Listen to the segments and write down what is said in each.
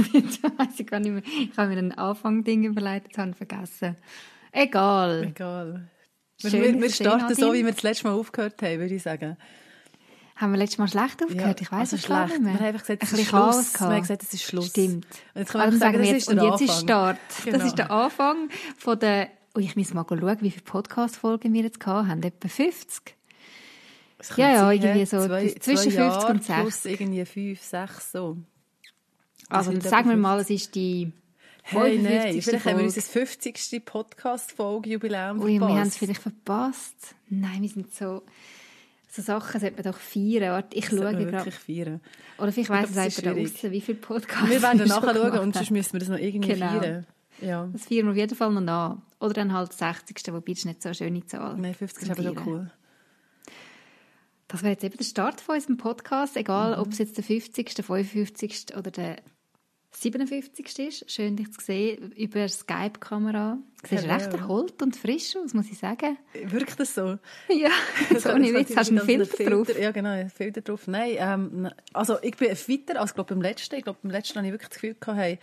Weiss ich gar nicht mehr. Ich habe mir ein Anfangding habe ich vergessen. Egal. Egal. Wir, wir starten so, wie wir das letzte Mal aufgehört haben, würde ich sagen. Haben wir letztes Mal schlecht aufgehört? Ja, ich weiß also es schlecht. nicht mehr. Wir haben einfach gesagt, es ist Schluss. Wir haben gesagt, es ist Schluss. Stimmt. Und jetzt, kann man sagen, jetzt, und jetzt ist Start. Genau. Das ist der Anfang von der, oh, ich muss mal schauen, wie viele Podcast-Folgen wir jetzt haben. Etwa 50? Ja, ja, irgendwie so zwei, zwischen zwei 50 und 60. Plus irgendwie 5, 6, so. Also, sagen wir mal, es ist die Hey, nein, vielleicht haben wir unser 50. Podcast-Folge-Jubiläum verpasst. Ui, wir haben es vielleicht verpasst. Nein, wir sind so... So Sachen sollte man doch feiern. Warte, ich schaue gerade. wirklich feiern. Oder vielleicht weiss es jemand da draussen, wie viele Podcasts Wir werden nachschauen und sonst müssen wir das noch irgendwie genau. feiern. Ja. Das feiern wir auf jeden Fall noch nach. Oder dann halt das 60. Wobei das ist nicht so eine schöne Zahl. Nein, 50 ist aber schon cool. Das wäre jetzt eben der Start von unserem Podcast. Egal, mhm. ob es jetzt der 50., der 55. oder der 57. ist. Schön, dich zu sehen über Skype-Kamera. Du siehst Hello. recht erholt und frisch aus, muss ich sagen. Wirkt das so? Ja, so ohne Witz. Hast du einen Filter, Filter drauf? Ja, genau, einen Filter drauf. Nein, ähm, also ich bin weiter als glaub, beim letzten. Ich glaube, beim letzten hatte ich wirklich das Gefühl, gehabt, hey,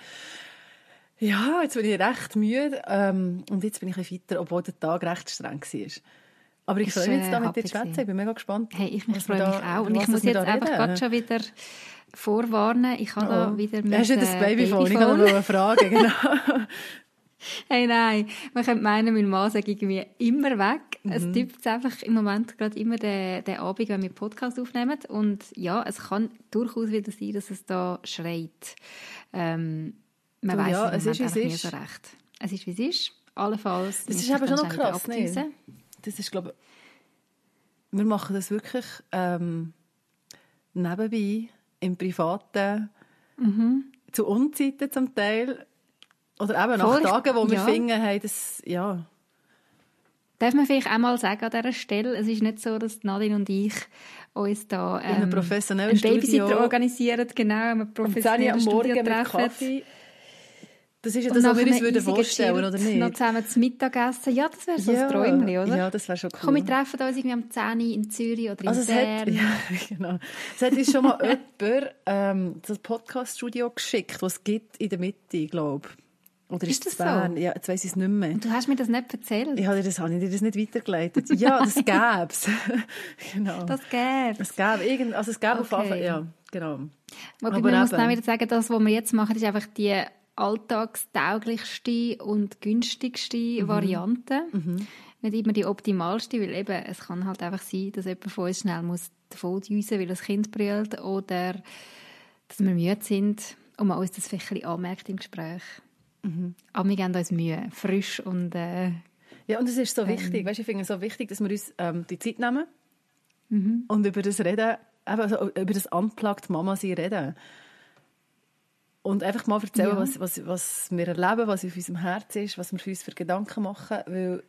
ja, jetzt bin ich recht müde ähm, und jetzt bin ich ein weiter, obwohl der Tag recht streng war. Aber ich freue mich jetzt äh, da mit dir zu schwätzen. Ich bin mega gespannt. Hey, ich freue mich da- auch. Und ich muss jetzt einfach gerade schon wieder vorwarnen. Ich habe da Oh. wieder Hast du mit, das äh, Babyphone? Ich kann Babyphone. noch fragen, genau. Hey, nein. Man könnte meinen, mein Mann sei irgendwie immer weg. Es Mhm. tippt einfach im Moment gerade immer den, den Abend, wenn wir Podcast aufnehmen. Und ja, es kann durchaus wieder sein, dass es da schreit. Ähm, man weiß ja, es es ist, wie es ist. so recht. Es ist, wie es ist. Allenfalls. Das ist ich schon noch krass, ne? Das ist, glaube ich, wir machen das wirklich ähm, nebenbei, im Privaten, zu Unzeiten zum Teil. Oder eben nach Tagen, wo wir ja. finden, hey, das, ja, Darf man vielleicht einmal sagen an dieser Stelle, es ist nicht so, dass Nadine und ich uns da ähm, professionellen einen Babysitter organisieren, genau, ein 10 Uhr professionelles Studio treffen. Das ist ja das, was wir uns würden vorstellen, gechillt oder nicht? Noch zusammen zu Mittag essen. Ja, das wäre so ein Träumchen, oder? Ja, das wäre schon cool. Komm, wir treffen uns irgendwie am 10 Uhr in Zürich oder in Also Bern. ja, genau. Es hat uns schon mal jemand ähm, das Podcast-Studio geschickt, das es gibt in der Mitte, glaube ich. Oder Ist ist das Bern? so? Ja, jetzt weiss ich es nicht mehr. Und du hast mir das nicht erzählt. Ich habe dir das, habe ich dir das nicht weitergeleitet. Ja, das gäbe es. genau. Das gäbe es gäbe irgend, also es gäbe auf Okay. jeden Fall, ja, genau. Wobei Aber man muss eben. dann wieder sagen, das, was wir jetzt machen, ist einfach die alltagstauglichste und günstigste Mhm. Variante. Nicht immer die optimalste, weil eben, es kann halt einfach sein, dass jemand von uns schnell muss davon düsen, weil das Kind brüllt oder dass wir müde sind und man uns das vielleicht ein bisschen anmerkt im Gespräch. Mhm. Aber wir geben uns Mühe, frisch und äh, Ja, und es ist so Ähm. wichtig, weißt, ich finde es so wichtig, dass wir uns ähm, die Zeit nehmen Mhm. und über das reden, eben, also über das unplugged Mama sein reden. Und einfach mal erzählen, Ja. was, was, was wir erleben, was auf unserem Herz ist, was wir für uns für Gedanken machen, weil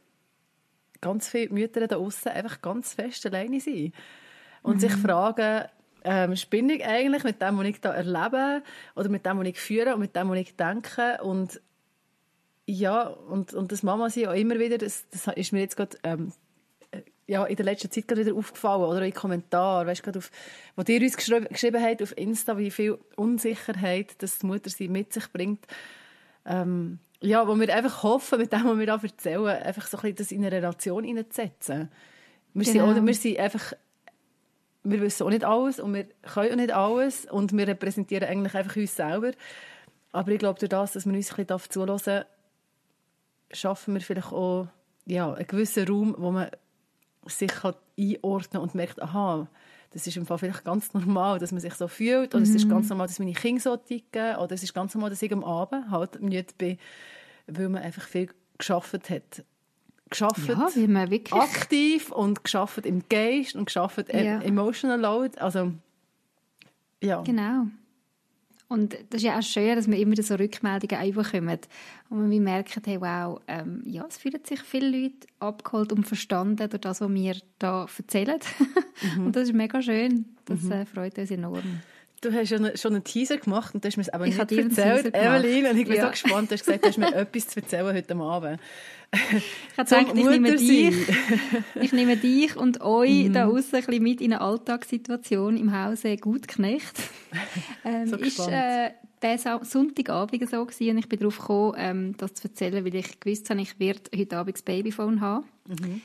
ganz viele Mütter da außen einfach ganz fest alleine sind. Und sich fragen, ähm, spinne ich eigentlich mit dem, was ich da erlebe oder mit dem, was ich führe und mit dem, was ich denke und ja, und, und das Mama sein auch immer wieder, das, das ist mir jetzt gerade ähm, äh, ja, in der letzten Zeit gerade wieder aufgefallen, oder in Kommentaren, weißt, gerade auf, wo ihr uns geschrieben, geschrieben habt auf Insta, wie viel Unsicherheit das die Mutter sie mit sich bringt. Ähm, ja, wo wir einfach hoffen, mit dem, was wir da erzählen, einfach so ein bisschen das in eine Relation hineinzusetzen. Wir, sind Genau. auch, wir sind einfach wir wissen auch nicht alles und wir können auch nicht alles und wir repräsentieren eigentlich einfach uns selber. Aber ich glaube, durch das, dass man uns ein bisschen zulassen darf, schaffen wir vielleicht auch ja, einen gewissen Raum, wo man sich kann einordnen und merkt, aha, das ist im Fall vielleicht ganz normal, dass man sich so fühlt, oder es ist ganz normal, dass meine Kinder so ticken, oder es ist ganz normal, dass ich am Abend halt müde bin, weil man einfach viel geschafft hat. Geschafft, ja, wie man wirklich... aktiv und geschafft im Geist und geschafft Ja. emotional load, also ja. Genau. Und das ist ja auch schön, dass wir immer so Rückmeldungen bekommen. Und wir merken, hey, wow, ähm, ja, es fühlen sich viele Leute abgeholt und verstanden durch das, was wir da erzählen. Mhm. Und das ist mega schön. Das mhm. äh, freut uns enorm. Du hast ja schon einen Teaser gemacht und du hast mir es aber ich nicht erzählt, Evelyn. Und ich bin ja. so gespannt, du hast gesagt, du hast mir etwas zu erzählen heute Abend. Ich habe gedacht, ich nehme, dich, ich nehme dich und euch mhm. da außen ein bisschen mit in eine Alltagssituation im Hause Gutknecht. Ähm, so ist äh, der Sonntagabend so gewesen und ich bin darauf gekommen, ähm, das zu erzählen, weil ich gewusst habe, ich werde heute Abend das Babyphone haben. Mhm.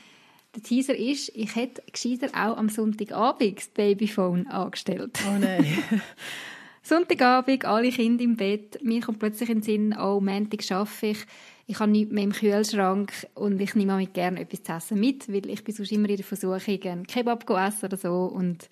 Der Teaser ist, ich hätte gescheiter auch am Sonntagabend das Babyphone angestellt. Oh nein. Sonntagabend, alle Kinder im Bett. Mir kommt plötzlich in den Sinn, oh, Montag arbeite ich. Ich habe nichts mehr im Kühlschrank und ich nehme mit gerne etwas zu essen mit, weil ich bin sonst immer in der Versuchung, einen Kebab zu essen oder so. Und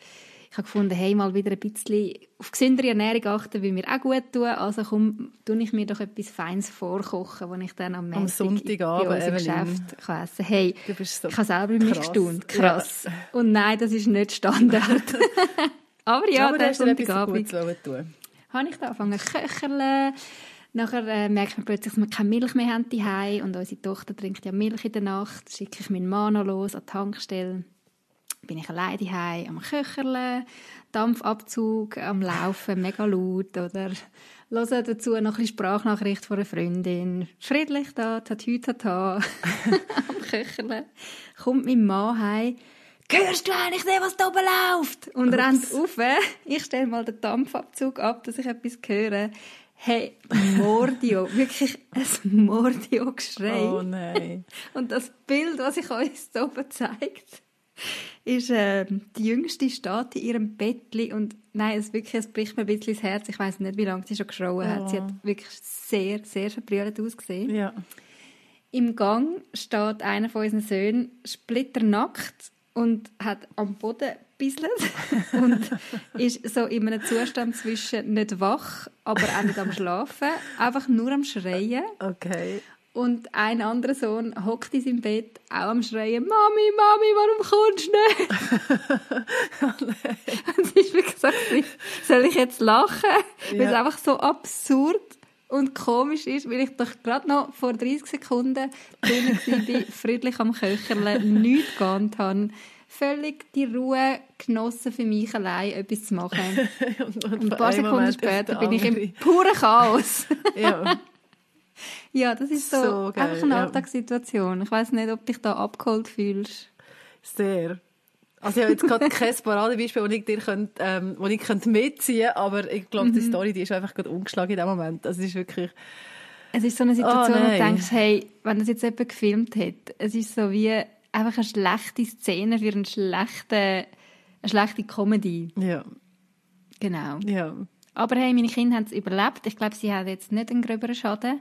ich habe gefunden, hey, mal wieder ein bisschen auf gesündere Ernährung achten, will mir auch gut tun. Also komm, tue ich mir doch etwas Feines vorkochen, das ich dann am, am Sonntagabend im Geschäft kann essen Hey, so ich habe selber mich gestaunt. Krass. Ja. Und nein, das ist nicht Standard. Aber ja, Aber der Sonntagabend habe ich da angefangen zu köcheln. Nachher äh, merkt man plötzlich, dass wir keine Milch mehr haben daheim und unsere Tochter trinkt ja Milch in der Nacht. Schicke ich meinen Mann noch los an die Tankstelle bin ich alleine daheim am Köcherle, Dampfabzug am Laufen, mega laut oder höre dazu noch ein bisschen Sprachnachricht von einer Freundin. Friedlich da, tatü tata, am Köcherle. Kommt mein Mann heim. Hörst du eigentlich nicht, was da oben läuft? Und Ups. rennt auf. Ich stelle mal den Dampfabzug ab, dass ich etwas höre. Hey, Mordio, wirklich ein Mordio-Geschrei. Oh nein. Und das Bild, was ich euch da oben zeigt, ist äh, die Jüngste steht in ihrem Bettli und nein, es wirklich, es bricht mir ein bisschen das Herz. Ich weiß nicht, wie lange sie schon geschrauen hat. Sie hat oh. wirklich sehr, sehr verbrüllt ausgesehen. Ja. Im Gang steht einer von unseren Söhnen splitternackt und hat am Boden gebisselt und ist so in einem Zustand zwischen nicht wach, aber auch nicht am Schlafen, einfach nur am Schreien. Okay. Und ein anderer Sohn hockt in seinem Bett, auch am Schreien, Mami, Mami, warum kommst du nicht? und es ist wirklich so, soll ich jetzt lachen? Ja. Weil es einfach so absurd und komisch ist, weil ich doch gerade noch vor 30 Sekunden drinnen war, friedlich am Köcherle, nichts geahnt habe, völlig die Ruhe genossen für mich allein, etwas zu machen. und, und, und ein paar Sekunden später bin ich im puren Chaos. ja. Ja, das ist so, so geil, einfach eine Alltagssituation. Ich weiß nicht, ob du dich da abgeholt fühlst. Sehr. Also ich habe jetzt gerade kein Paradebeispiel, das ich dir könnt, ähm, wo ich könnte mitziehen könnte, aber ich glaube, mhm. die Story die ist einfach gerade umgeschlagen in dem Moment. Das ist wirklich... Es ist so eine Situation, oh, wo du denkst, hey, wenn das jetzt jemand gefilmt hat, es ist so wie einfach eine schlechte Szene für eine schlechte, eine schlechte Comedy. Ja. Genau. Ja. Aber hey, meine Kinder haben es überlebt. Ich glaube, sie haben jetzt nicht einen gröberen Schaden.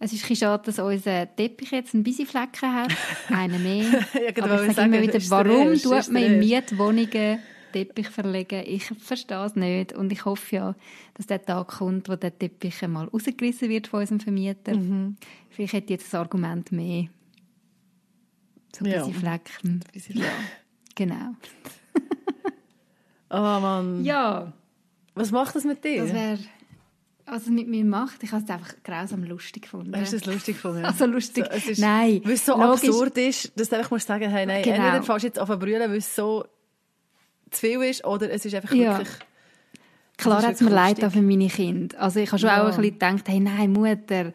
Es ist ein schade, dass unser Teppich jetzt ein bisschen Flecken hat. Einen mehr. ja, genau, Aber ich sage immer wieder, warum tut man in Mietwohnungen Teppich verlegen? Ich verstehe es nicht. Und ich hoffe ja, dass der Tag kommt, wo der Teppich einmal rausgerissen wird von unserem Vermieter. Mhm. Vielleicht hätte jetzt das Argument mehr. So ein bisschen Flecken. Ein bisschen ja, genau. oh Mann. Ja. Was macht das mit dir? Das wäre was es mit mir macht, ich habe es einfach grausam lustig gefunden. Hast du es lustig gefunden? Also lustig, so, ist, nein. Weil es so logisch. absurd ist, dass du einfach musst sagen, hey, nein, genau. entweder fährst jetzt auf brüllen, weil es so zu viel ist, oder es ist einfach ja. wirklich... Klar hat es mir leid für meine Kinder. Also ich habe schon ja. auch ein bisschen gedacht, hey, nein, Mutter,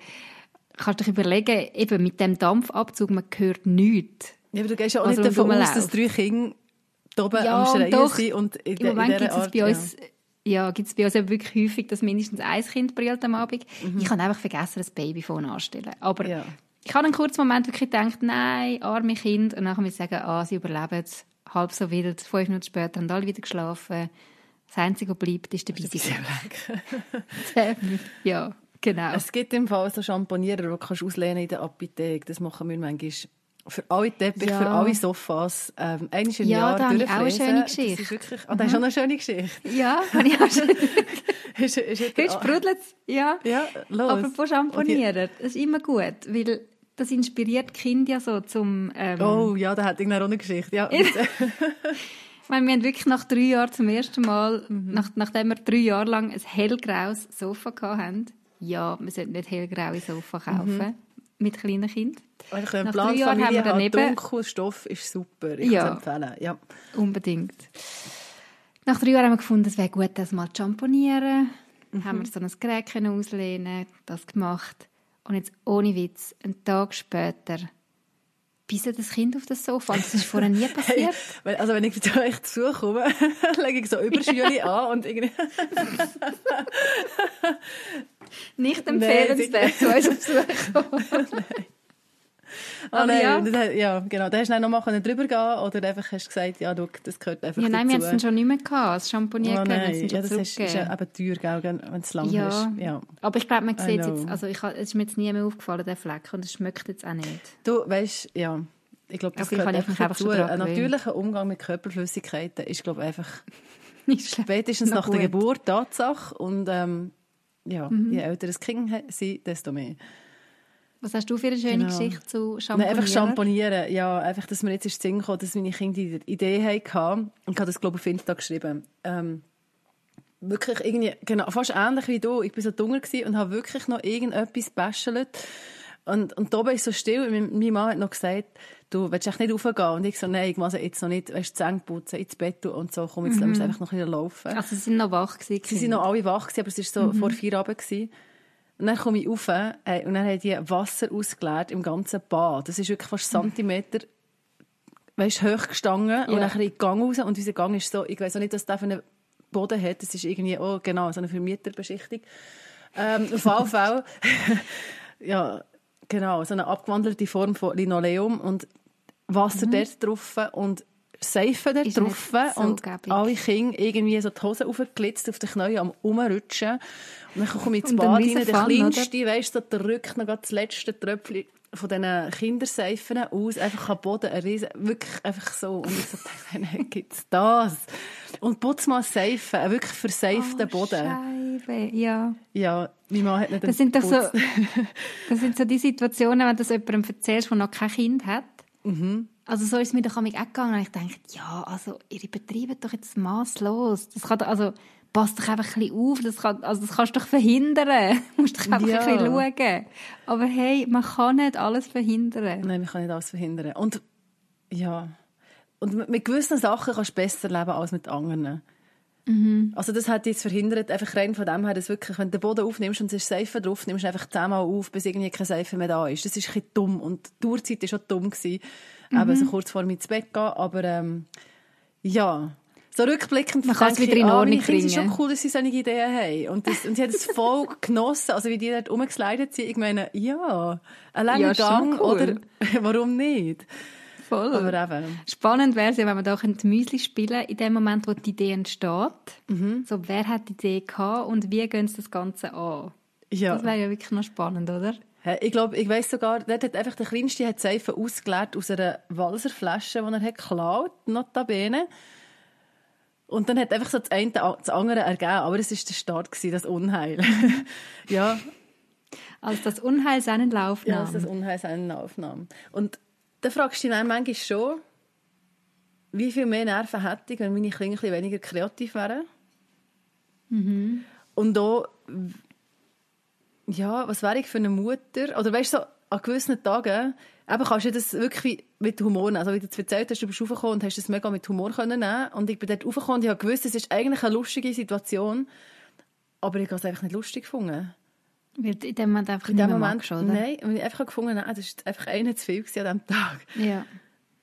kannst du dich überlegen, eben mit dem Dampfabzug, man hört nichts. Ja, aber du gehst ja auch also, nicht davon aus, dass drei Kinder oben ja, am Schreien doch, sind. Und in, Im Moment gibt es bei uns... Ja ja, gibt es bei uns wirklich häufig, dass mindestens ein Kind brüllt am Abend. Mhm. Ich habe einfach vergessen, das Babyphone anzustellen. Aber ja. ich habe einen kurzen Moment wirklich gedacht, nein, arme Kind. Und dann muss ich sagen, ah, sie überleben es. Halb so wild. Fünf Minuten später haben alle wieder geschlafen. Das Einzige, was bleibt, ist der Bissiger. ja, genau. Es gibt im Fall so Champonierer, die du kannst auslehnen in der Apotheke. Das machen wir manchmal für alle Teppiche, ja. für alle Sofas, ähm, einmal im ja, Jahr da habe ich auch eine schöne Geschichte. Das ist wirklich, oh, das ist schon eine schöne Geschichte. Ja, habe ich auch schon. ist, ist Heute sprudelt es, ja. Ja, los. Apropos Champonieren, das ist immer gut, weil das inspiriert Kinder ja so zum... Ähm, oh ja, da hat irgendeine auch eine Geschichte, ja. Ich meine, wir haben wirklich nach drei Jahren zum ersten Mal, nach, nachdem wir drei Jahre lang ein hellgraues Sofa hatten, ja, wir sollten nicht hellgraue Sofa kaufen mit kleinen Kindern. Ich einen Nach Plan drei Jahren haben wir daneben- dunkel Stoff ist super. Ich Ja. empfehlen. Ja. Unbedingt. Nach drei Jahren haben wir gefunden, es wäre gut, das mal zu schamponieren. Haben wir so ein Gerät können auslehnen, das gemacht. Und jetzt ohne Witz, einen Tag später, bisset das Kind auf das Sofa. Das ist vorher nie passiert. Weil- Also wenn ich zu euch zukomme, lege ich so Überschüle an und irgendwie... Nicht empfehlenswert, zu uns auf Besuch. Ah, Aber nein, ja. das- ja, genau. Da hast du dann noch mal können drüber gehen oder einfach hast gesagt, ja, schau, das gehört einfach Ja, nein, wir haben dazu. es schon nicht mehr gehabt. Das Champagner Oh, nein. Ja, schon das ist, ist eben teuer, gell, wenn es lang Ja. hast. Ja. Aber ich glaube, man sieht es jetzt, also ich, es ist mir jetzt nie mehr aufgefallen, der Fleck, und es schmeckt jetzt auch nicht. Du weißt, ja, ich glaube, das gehört einfach einfach dazu. Ein natürlicher Umgang mit Körperflüssigkeiten ist, glaube ich, einfach Nicht schlecht. spätestens nach der gut. Geburt Tatsache. Und ähm, ja, Mhm. je älter das Kind sind, desto mehr. Was hast du für eine schöne Genau. Geschichte zu Nein, Champagner? einfach Champagnieren. Ja, einfach, dass mir jetzt ins Sinn kam, dass meine Kinder die Idee hatten. Und ich habe das, glaube ich, auf Insta geschrieben. Ähm, wirklich irgendwie, genau, fast ähnlich wie du. Ich war so gewesen und habe wirklich noch irgendetwas gebäschelt. Und, und da war ich so still. und Mein, mein Mann hat noch gesagt, du willst echt nicht raufgehen. Und ich so, nein, ich muss jetzt noch nicht, weißt, Zähne putzen, ins Bett und so. Komm, jetzt lassen wir einfach noch ein bisschen laufen. Also sie sind noch wach gewesen. Sie sind noch alle wach, gewesen, aber es war so vor vier Abend. Gewesen. Und dann komme ich rauf äh, und dann haben die Wasser ausgeleert im ganzen Bad. Das ist wirklich fast Zentimeter weißt, hoch gestanden und Ja. dann in den Gang raus. Und unser Gang ist so, ich weiß auch nicht, was der für einen Boden hat. Das ist irgendwie, oh genau, so eine Vermieterbeschichtung. Ähm, auf jeden Fall, ja, genau, so eine abgewandelte Form von Linoleum und Wasser dort drauf und Seife dort Mhm. Drauf so und gäbig. alle Kinder irgendwie so die Hose aufgeglitzt auf den Knien am Umrutschen. Und dann komme ich ins Bad rein, der Kleinste, weißt du, so, der rückt noch das letzte Tröpfchen von diesen Kinderseifen aus, einfach am Boden, ein riesen, wirklich einfach so. Und ich so dachte, nein, gibt's das? Und putz mal Seife, einen wirklich verseiften oh, Boden. Scheibe. Ja. Ja, mein Mann hat nicht Das sind doch so, das sind so die Situationen, wenn du das jemandem erzählst, der noch kein Kind hat. Mhm. Also so ist es mir doch auch gegangen. Und ich denke, ja, also ihr betreibt doch jetzt masslos. Das kann also passt doch einfach ein bisschen auf. Das, kann, also das kannst du doch verhindern. Du musst doch einfach Ja. ein bisschen schauen. Aber hey, man kann nicht alles verhindern. Nein, man kann nicht alles verhindern. Und ja, und mit- gewissen Sachen kannst du besser leben als mit anderen. Also das hat jetzt verhindert, einfach rein von dem her, dass wirklich, wenn du den Boden aufnimmst und es ist Seife drauf, nimmst du einfach zehnmal auf, bis irgendwie keine Seife mehr da ist. Das ist ein bisschen dumm und die Uhrzeit war schon dumm. Gewesen. Eben so kurz vor mir ins Bett gehen, aber ähm, ja... So rückblickend Man kann es wieder in ah, Ordnung meine Kinder, Es ist bringen. schon cool, dass sie solche Ideen haben. Und, das, und sie haben es voll genossen, also wie die dort rumgeslidet sind. Ich meine, ja, ein langer Ja, Gang, cool. oder warum nicht? Voll. Aber eben, Spannend wäre es ja, wenn man da könnte Müsli spielen in dem Moment, wo die Idee entsteht. Mhm. So, wer hat die Idee gehabt und wie gehen sie das Ganze an? ja. Das wäre ja wirklich noch spannend, oder? Ich glaube, ich weiss sogar, dort hat einfach der Kleinste hat Seife ausgeleert aus einer Walserflasche, die er hat geklaut, notabene. Und dann hat einfach so das eine das andere ergeben. Aber es war der Start, gewesen, das Unheil. ja, Als das Unheil seinen Lauf ja, nahm. dass das Unheil seinen Aufnahm. Und dann fragst du dich dann manchmal schon, wie viel mehr Nerven hätte ich, wenn meine Kinder ein bisschen weniger kreativ wären. Und auch, ja, was wäre ich für eine Mutter? Oder weißt du, so, an gewissen Tagen eben kannst du das wirklich mit Humor nehmen. Also wie du es erzählt hast, du bist raufgekommen und hast das mega mit Humor können nehmen. Und ich bin dort raufgekommen und ich habe gewusst, es ist eigentlich eine lustige Situation, aber ich habe es einfach nicht lustig gefunden. Wird in dem Moment einfach In dem Moment, magst, oder? nein, und ich einfach gefunden, nein, das ist einfach einer zu viel an diesem Tag. Ja.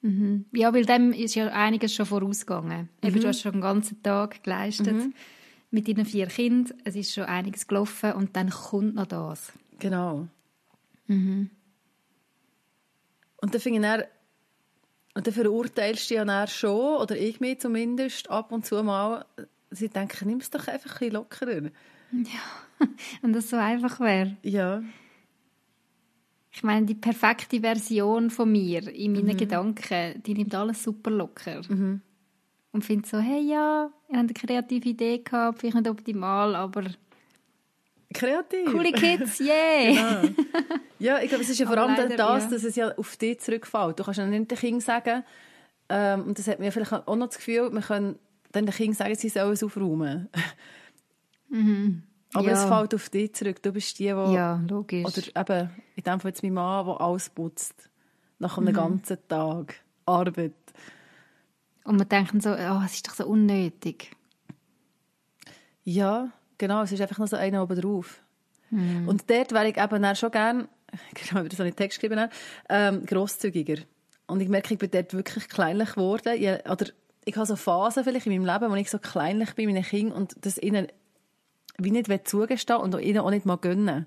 Mhm. Ja, weil dem ist ja einiges schon vorausgegangen. Eben, Mhm. du hast schon den ganzen Tag geleistet mit deinen vier Kindern. Es ist schon einiges gelaufen und dann kommt noch das. Genau. Mhm. Und dann finde ich dann, und dann verurteilst du ja dann schon, oder ich mich zumindest, ab und zu mal, sie denken, nimm es doch einfach ein bisschen lockerer. Wenn das so einfach wäre. Ja. Ich meine, die perfekte Version von mir in Mhm. meinen Gedanken, die nimmt alles super locker. Und findet so, hey ja, ihr habt eine kreative Idee gehabt, vielleicht nicht optimal, aber Kreativ. coole Kids, yeah! Ja, ich glaube, es ist ja vor allem leider, das, dass es ja auf dich zurückfällt. Du kannst ja nicht den Kindern sagen, Ähm, und das hat mir vielleicht auch noch das Gefühl, wir können dann den Kindern sagen, sie sollen es aufräumen. Aber Ja. es fällt auf dich zurück. Du bist die, die... Ja, logisch. Oder eben, in dem Fall jetzt mein Mann, der alles putzt. Nach Mhm. einem ganzen Tag Arbeit. Und man denkt dann so, oh, es ist doch so unnötig. Ja, genau. Es ist einfach noch so einer oben drauf. Mhm. Und dort wäre ich eben dann schon gerne, genau, wie das so einen Text geschrieben habe, ähm, grosszügiger. Und ich merke, ich bin dort wirklich kleinlich geworden. Ja, oder ich habe so Phasen vielleicht in meinem Leben, wo ich so kleinlich bin, meinen Kindern, und das ihnen wie nicht zugestehen und ihnen auch nicht mal gönnen.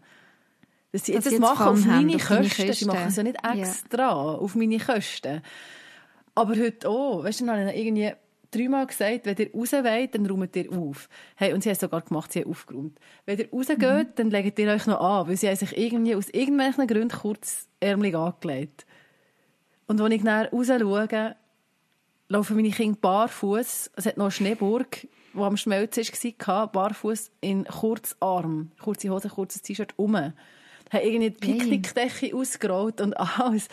Dass sie das jetzt machen auf meine auf deine Kosten. Sie Kosten. machen es ja nicht extra auf meine Kosten. Aber heute auch. Weißt du, dann habe ich irgendwie dreimal gesagt, wenn ihr raus wollt, dann räumt ihr auf. Hey, und sie haben es sogar gemacht, sie haben aufgeräumt. Wenn ihr rausgeht, Mhm. dann legt ihr euch noch an, weil sie haben sich irgendwie aus irgendwelchen Gründen kurzärmlich angelegt. Und als ich dann raus schaue, laufen meine Kinder barfuß. Es hat noch eine Schneeburg, die am Schmelzen war, barfuß in Kurzarm, kurze Hose, kurzes T-Shirt um. Haben irgendwie die. Picknickdecke ausgerollt und alles.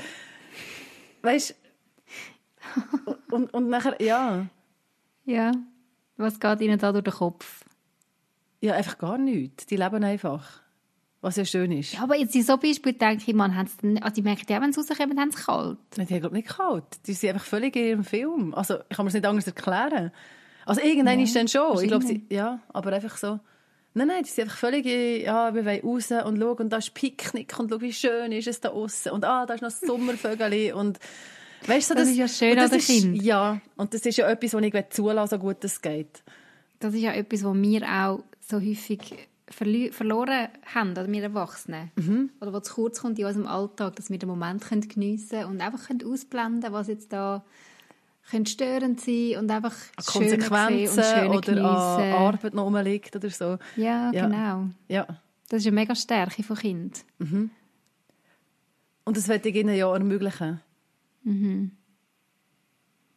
Weißt du? und, und nachher, ja, Ja. Was geht ihnen da durch den Kopf? ja, einfach gar nichts. Die leben einfach. Was ja schön ist. Ja, aber jetzt in so Beispiel denke ich, man, haben's dann- also die merken ja, wenn sie rauskommen, haben sie kalt. Die haben, glaube nicht kalt. Die sind einfach völlig in ihrem Film. Also, ich kann mir das nicht anders erklären. Also, irgendwann Ja, ist dann schon. Ich glaube, sie, ja, aber einfach so. Nein, nein, die sind einfach völlig, in, ja, wir wollen raus und schauen, und da ist Picknick und schau, wie schön ist es da außen und ah, da ist noch das Sommervögel und weißt du, Das ist ja schön das an den Kindern. Ja, und das ist ja etwas, was ich zulassen so gut es geht. Das ist ja etwas, was wir auch so häufig verloren haben, oder wir Erwachsenen. Mhm. Oder was zu kurz kommt in unserem Alltag, dass wir den Moment können geniessen können und einfach können ausblenden was jetzt da könnte störend sein und einfach das Schöne sehen und Konsequenzen das Schöne oder. Arbeit noch rumliegt oder so. Ja, Ja. genau. Ja. Das ist eine mega Stärke von Kind. Und das möchte ich ihnen ja ermöglichen.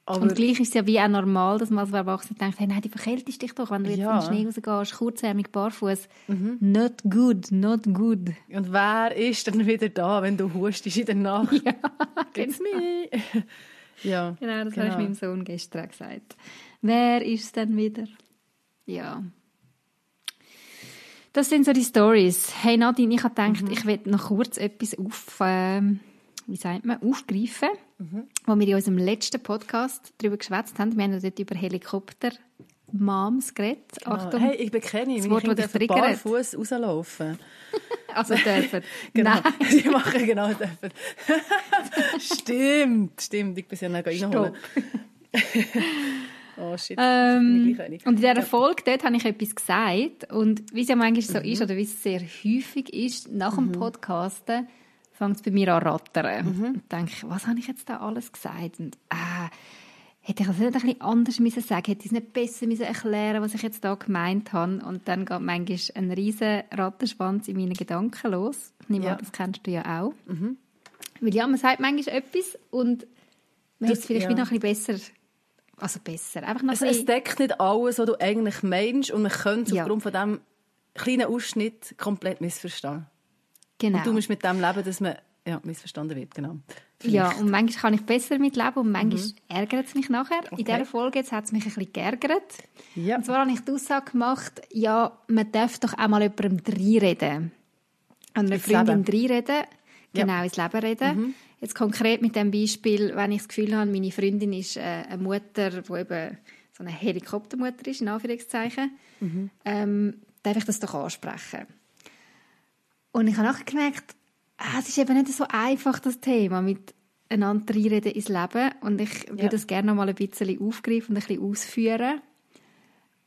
Aber und gleich ist es ja wie auch normal, dass man als Erwachsener denkt, hey, nein, du verkältest dich doch, wenn du jetzt Ja. in den Schnee rausgehst, kurzärmig, barfuß. Not good, not good. Und wer ist dann wieder da, wenn du hustest in der Nacht? Ja, It's me. ja, Genau, das habe ich meinem Sohn gestern gesagt. Wer ist es denn wieder? Ja. Das sind so die Stories. Hey Nadine, ich habe gedacht, ich will noch kurz etwas auf, ähm, wie sagt man, aufgreifen, wo wir in unserem letzten Podcast darüber geschwätzt haben. Wir haben ja dort über Helikopter-Moms geredet. Achtung, Hey, ich bekenne, Das Wort, das dürfen barfuß rauslaufen. also dürfen. Genau, Nein, sie machen genau das. stimmt, stimmt, ich bin ja noch reinholen. oh shit, Ähm, und in dieser Folge dort habe ich etwas gesagt. Und wie es ja manchmal so ist, Mhm. oder wie es sehr häufig ist, nach dem Podcasten fängt es bei mir an rattern. Mhm. Und denke, was habe ich jetzt da alles gesagt? Und äh, hätte ich das nicht ein bisschen anders müssen sagen Hätte ich es nicht besser müssen erklären was ich jetzt da gemeint habe? Und dann geht manchmal ein riesen Rattenschwanz in meinen Gedanken los. Ich nehme Ja. an, das kennst du ja auch. Weil ja, man sagt manchmal etwas und man hätte es vielleicht ja. noch ein bisschen besser... Also besser. Einfach noch Es, es deckt nicht alles, was du eigentlich meinst und man könnte es Ja. aufgrund von diesem kleinen Ausschnitt komplett missverstehen. Genau. Und du musst mit dem leben, dass man ja, missverstanden wird, genau. Ja, Vielleicht. und manchmal kann ich besser mit leben und manchmal ärgert es mich nachher. In Okay. dieser Folge jetzt hat es mich ein bisschen geärgert. Ja. Und zwar habe ich die Aussage gemacht, ja, man darf doch auch mal jemandem reinreden. An einer Ins Freundin Leben. reinreden. Ja. Genau, ins Leben reden. Jetzt konkret mit dem Beispiel, wenn ich das Gefühl habe, meine Freundin ist äh, eine Mutter, die eben so eine Helikoptermutter ist, in Anführungszeichen, ähm, darf ich das doch ansprechen. Und ich habe nachher gemerkt, ah, es ist eben nicht so einfach, das Thema mit einander reinreden ins Leben. Und ich würde Ja. das gerne noch mal ein bisschen aufgreifen und ein bisschen ausführen.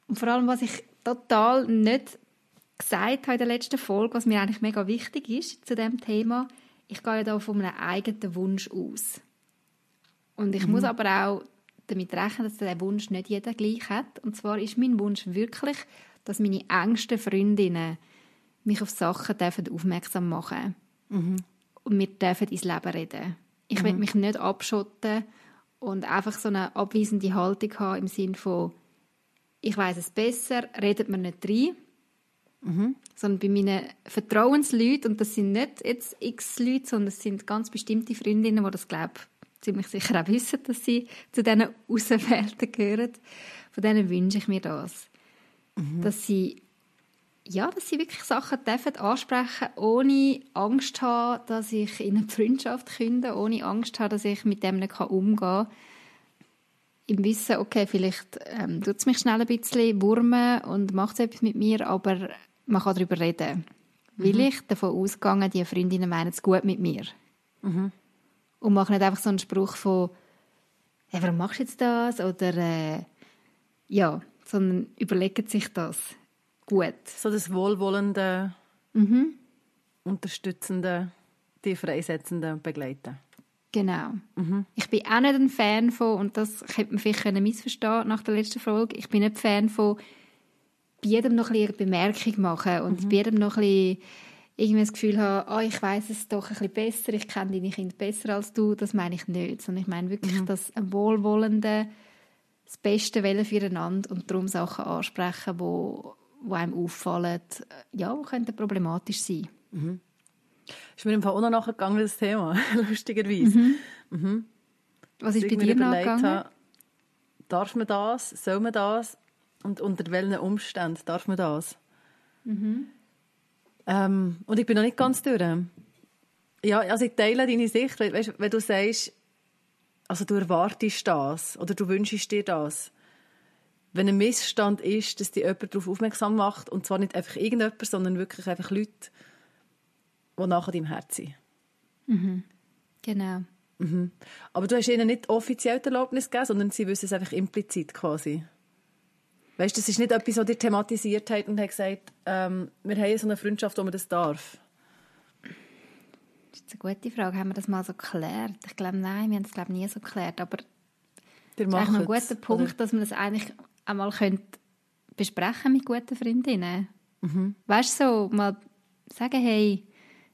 Und vor allem, was ich total nicht gesagt habe in der letzten Folge, was mir eigentlich mega wichtig ist zu dem Thema, ich gehe ja da von einem eigenen Wunsch aus. Und ich muss aber auch damit rechnen, dass der Wunsch nicht jeder gleich hat. Und zwar ist mein Wunsch wirklich, dass meine engsten Freundinnen mich auf Sachen dürfen aufmerksam machen Und wir dürfen ins Leben reden. Ich will mich nicht abschotten und einfach so eine abweisende Haltung haben im Sinne von, ich weiß es besser, redet mir nicht rein. Sondern bei meinen Vertrauensleuten, und das sind nicht jetzt x Leute, sondern es sind ganz bestimmte Freundinnen, die das, glaube ziemlich sicher auch wissen, dass sie zu diesen Auserwählten gehören. Von denen wünsche ich mir das. Mhm. Dass sie ja, dass sie wirklich Sachen dürfen ansprechen, ohne Angst haben, dass ich in eine Freundschaft künde, ohne Angst haben, dass ich mit dem nicht umgehen kann. Im Wissen, okay, vielleicht ähm, tut es mich schnell ein bisschen wurmen und macht etwas mit mir, aber man kann darüber reden. Mhm. Weil ich davon ausgehe, die Freundinnen meinen es gut mit mir. Mhm. Und machen nicht einfach so einen Spruch von, hey, warum machst du jetzt das? Oder, äh, ja, sondern überlegen sich das gut. So das wohlwollende, mhm. unterstützende, die freisetzende Begleiten. Genau. Mhm. Ich bin auch nicht ein Fan von, und das könnte man vielleicht missverstehen nach der letzten Folge, ich bin nicht Fan von bei jedem noch ein bisschen Bemerkung machen und mhm. bei jedem noch ein bisschen irgendwie das Gefühl haben, oh, ich weiß es doch ein bisschen besser, ich kenne deine Kinder besser als du, das meine ich nicht. Sondern ich meine wirklich, mhm. dass ein wohlwollende das Beste wollen füreinander und darum Sachen ansprechen, wo, wo einem auffallen, ja, die könnten problematisch sein. Mhm. Ist mir im Fall auch noch nachgegangen, das Thema, lustigerweise. Mhm. Mhm. Was ist bei dir nachgegangen? darf man das, soll man das und unter welchen Umständen darf man das? Mhm. Ähm, und ich bin noch nicht ganz durch. Ja, also ich teile deine Sicht, weißt, wenn du sagst, also du erwartest das oder du wünschst dir das. Wenn ein Missstand ist, dass dich jemand darauf aufmerksam macht und zwar nicht einfach irgendjemand, sondern wirklich einfach Leute, die nachher deinem Herz sind. Mhm. Genau. Mhm. Aber du hast ihnen nicht offiziell die Erlaubnis gegeben, sondern sie wissen es einfach implizit quasi. Weißt du, das ist nicht etwas, was dir thematisiert hat und hat gesagt, ähm, wir haben so eine Freundschaft, wo man das darf. Das ist eine gute Frage. Haben wir das mal so geklärt? Ich glaube, nein, wir haben das glaube nie so geklärt. Aber das ist ein guter Punkt, oder? dass man das eigentlich einmal besprechen mit guten Freundinnen. Mhm. Weißt du, so mal sagen, hey,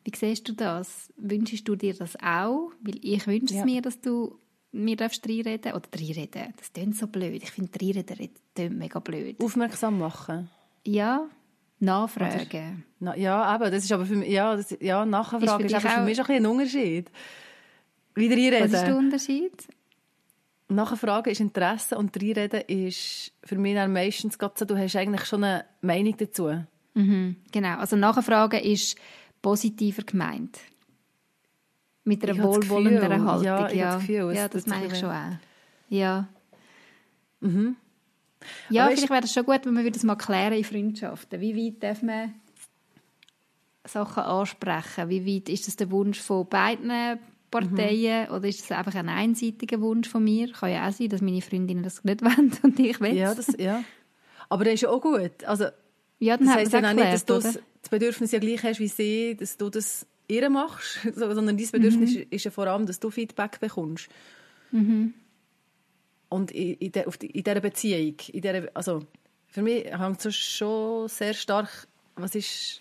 wie siehst du das? Wünschst du dir das auch? Weil ich wünsche ja. mir, dass du mir darfst reinreden oder reinreden. Das klingt so blöd. Ich finde reinreden klingt mega blöd. Aufmerksam machen. Ja, nachfragen. Na, ja, aber das ist aber für mich, ja, das, ja nachfragen ist, ist aber für mich auch ein, ein Unterschied. Wieder reinreden. Was ist der Unterschied? Nachfragen ist Interesse und reinreden ist für mich dann meistens so, du hast eigentlich schon eine Meinung dazu. Mhm, genau, also nachfragen ist positiver gemeint. Mit einer wohlwollenderen Haltung. Ja, ja. Das, Gefühl, ja, das meine ich schon auch. Ja. Mhm. Ja, Aber vielleicht wäre es schon gut, wenn wir das mal klären in Freundschaften. Wie weit darf man Sachen ansprechen? Wie weit ist das der Wunsch von beiden Parteien mhm. oder ist das einfach ein einseitiger Wunsch von mir? Kann ja auch sein, dass meine Freundinnen das nicht wollen und ich will ja, das, ja. Aber das ist ja auch gut. Also, ja, dann das heisst ja auch nicht, dass du das Bedürfnis ja gleich hast wie sie, dass du das ihr machst, sondern dein Bedürfnis mhm. ist ja vor allem, dass du Feedback bekommst. Mhm. Und in, in, der, die, in dieser Beziehung, in dieser, also für mich hängt es schon sehr stark, was ist,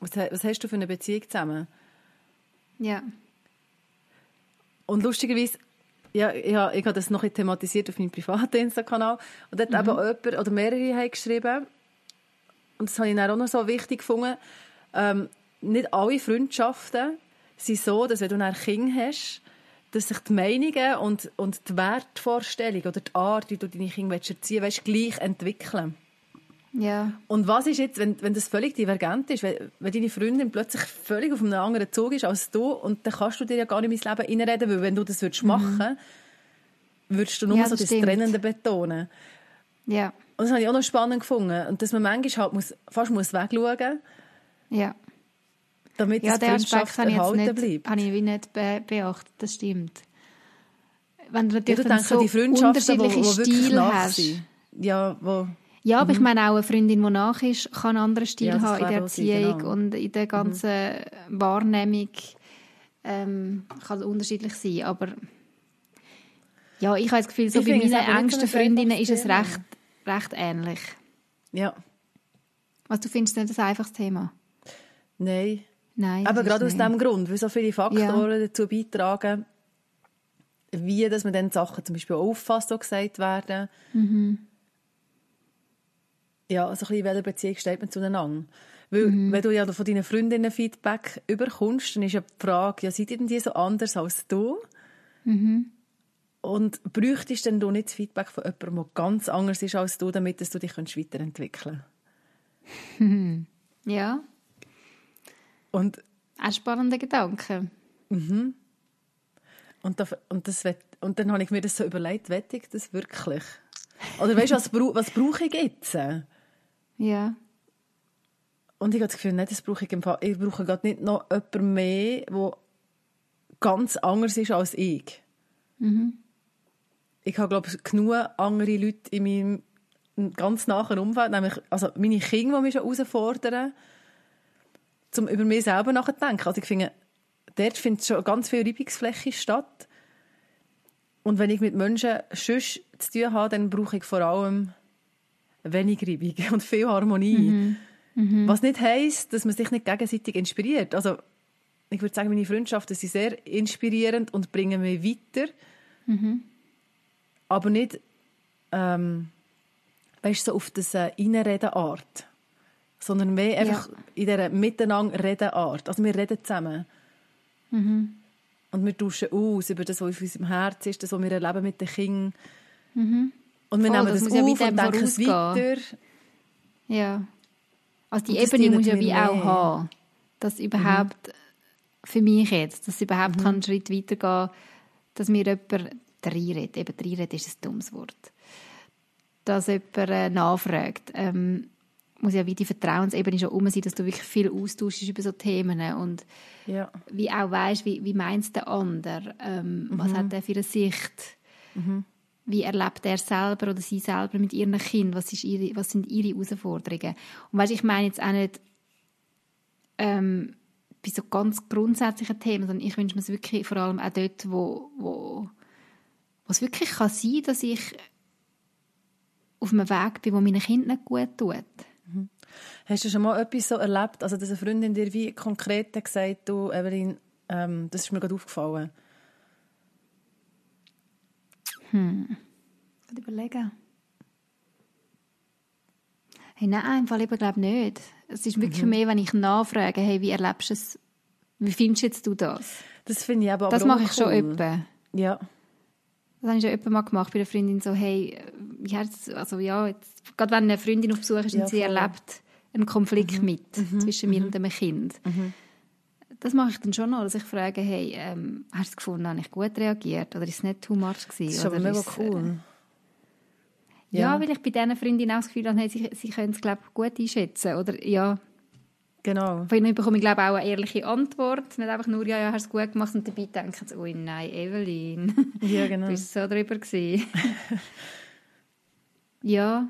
was, was hast du für eine Beziehung zusammen? Ja. Und lustigerweise, ja, ja, ich habe das noch thematisiert auf meinem privaten Insta-Kanal und dort mhm. eben jemand oder mehrere haben geschrieben und das habe ich dann auch noch so wichtig gefunden, ähm, nicht alle Freundschaften sind so, dass wenn du ein Kind hast, dass sich die Meinungen und, und die Wertvorstellung oder die Art, wie du deine Kinder erziehen willst, gleich entwickeln. Ja. Und was ist jetzt, wenn, wenn das völlig divergent ist, wenn, wenn deine Freundin plötzlich völlig auf einem anderen Zug ist als du und dann kannst du dir ja gar nicht ins Leben reinreden, weil wenn du das würdest mhm. machen würdest du nur ja, so das, das Trennende betonen. Ja. Und das habe ich auch noch spannend gefunden. Und dass man manchmal halt muss, fast muss wegschauen muss. Ja damit ja, das Freundschaft erhalten nicht, bleibt. Habe ich nicht be beachtet, das stimmt. Wenn du natürlich ja, du so die Freundschaften, unterschiedliche wo, wo Stile hast. Ja, wo, ja, aber mhm. ich meine auch eine Freundin, die nach ist, kann einen anderen Stil ja, haben in der Erziehung genau. und in der ganzen mhm. Wahrnehmung ähm, kann unterschiedlich sein, aber ja, ich habe das Gefühl, so ich bei meinen engsten Freundinnen ist es recht, recht ähnlich. Ja. Was du findest nicht ein einfaches Thema? Nein, Nein. Aber gerade aus dem Grund, weil so viele Faktoren ja. dazu beitragen, wie dass man dann Sachen zum Beispiel auffasst, so gesagt werden. Mhm. Ja, also ein bisschen, in welcher Beziehung steht man zueinander. Weil, mhm. wenn du ja von deinen Freundinnen Feedback überkommst, dann ist ja die Frage, ja, seid ihr denn die so anders als du? Mhm. Und bräuchtest denn du nicht das Feedback von jemandem, der ganz anders ist als du, damit du dich weiterentwickeln kannst? ja. Und ein spannender Gedanke. Mhm. Und, da, und, das, und dann habe ich mir das so überlegt, wette ich das wirklich? Oder weißt du, was, was brauche ich jetzt? Ja. Und ich habe das Gefühl, nein, das brauche ich im Fall. Ich brauche gerade nicht noch jemanden mehr, der ganz anders ist als ich. Mhm. Ich habe, glaube ich, genug andere Leute in meinem ganz nahen Umfeld, nämlich also meine Kinder, die mich schon herausfordern, um über mich selber nachzudenken. Also ich finde, dort findet schon ganz viel Reibungsfläche statt. Und wenn ich mit Menschen sonst zu tun habe, dann brauche ich vor allem wenig Reibung und viel Harmonie. Mhm. Mhm. Was nicht heisst, dass man sich nicht gegenseitig inspiriert. Also, ich würde sagen, meine Freundschaften sind sehr inspirierend und bringen mich weiter. Mhm. Aber nicht, ähm, weißt so auf diese Reinreden-Art. Sondern mehr einfach ja. in dieser Miteinander-Reden-Art. Also, wir reden zusammen. Mhm. Und wir tauschen aus über das, was auf unserem Herz ist, das, was wir erleben mit den Kindern. Mhm. Und wir Voll, nehmen das, das auf ja und denken es weiter. Ja. Also die Ebene muss ja wie mehr. auch haben, dass überhaupt mhm. für mich jetzt, dass überhaupt mhm. einen Schritt weitergehen dass mir jemand reinredet. Eben reinredet ist ein dummes Wort. Dass jemand äh, nachfragt. Ähm, muss ja wie die Vertrauensebene schon um sein, dass du wirklich viel austauschst über so Themen und ja. wie auch weißt, wie, wie meinst der andere, ähm, mhm. was hat er für eine Sicht, mhm. Wie erlebt er selber oder sie selber mit ihren Kindern, was, ist ihre, was sind ihre Herausforderungen. Und weißt, ich meine jetzt auch nicht ähm, bei so ganz grundsätzlichen Themen, sondern ich wünsche mir es wirklich vor allem auch dort, wo, wo, wo es wirklich kann sein, dass ich auf einem Weg bin, wo meinen Kindern nicht gut tut. Mhm. Hast du schon mal etwas so erlebt, also dass eine Freundin dir wie konkret gesagt du, Evelyn, ähm, das ist mir gerade aufgefallen? Hm. Ich überlegen. Hey, nein, im Fall eben, glaube nicht. Es ist wirklich mhm. mehr, wenn ich nachfrage, hey, wie erlebst du es? Wie findest jetzt du das? Das finde ich aber Das mache ich schon öppe. Ja. Das habe ich schon öppe mal gemacht bei einer Freundin, so, hey, wie also ja, jetzt, gerade wenn eine Freundin auf Besuch ist und ja, sie erlebt einen Konflikt mhm. mit mhm. zwischen mir mhm. und einem Kind. Das mache ich dann schon noch, dass ich frage, hey, ähm, hast du es gefunden, habe ich gut reagiert oder ist es nicht too much gewesen? Das ist aber mega ist, cool. Äh, ja. ja, weil ich bei diesen Freundinnen auch das Gefühl habe, hey, sie, sie können es, glaube gut einschätzen. Oder, ja. Genau. Von ihnen bekomme ich, glaube auch eine ehrliche Antwort. Nicht einfach nur, ja, ja, hast du es gut gemacht und dabei denken sie, oh nein, Evelyn. Ja, genau. du bist so drüber gewesen. ja.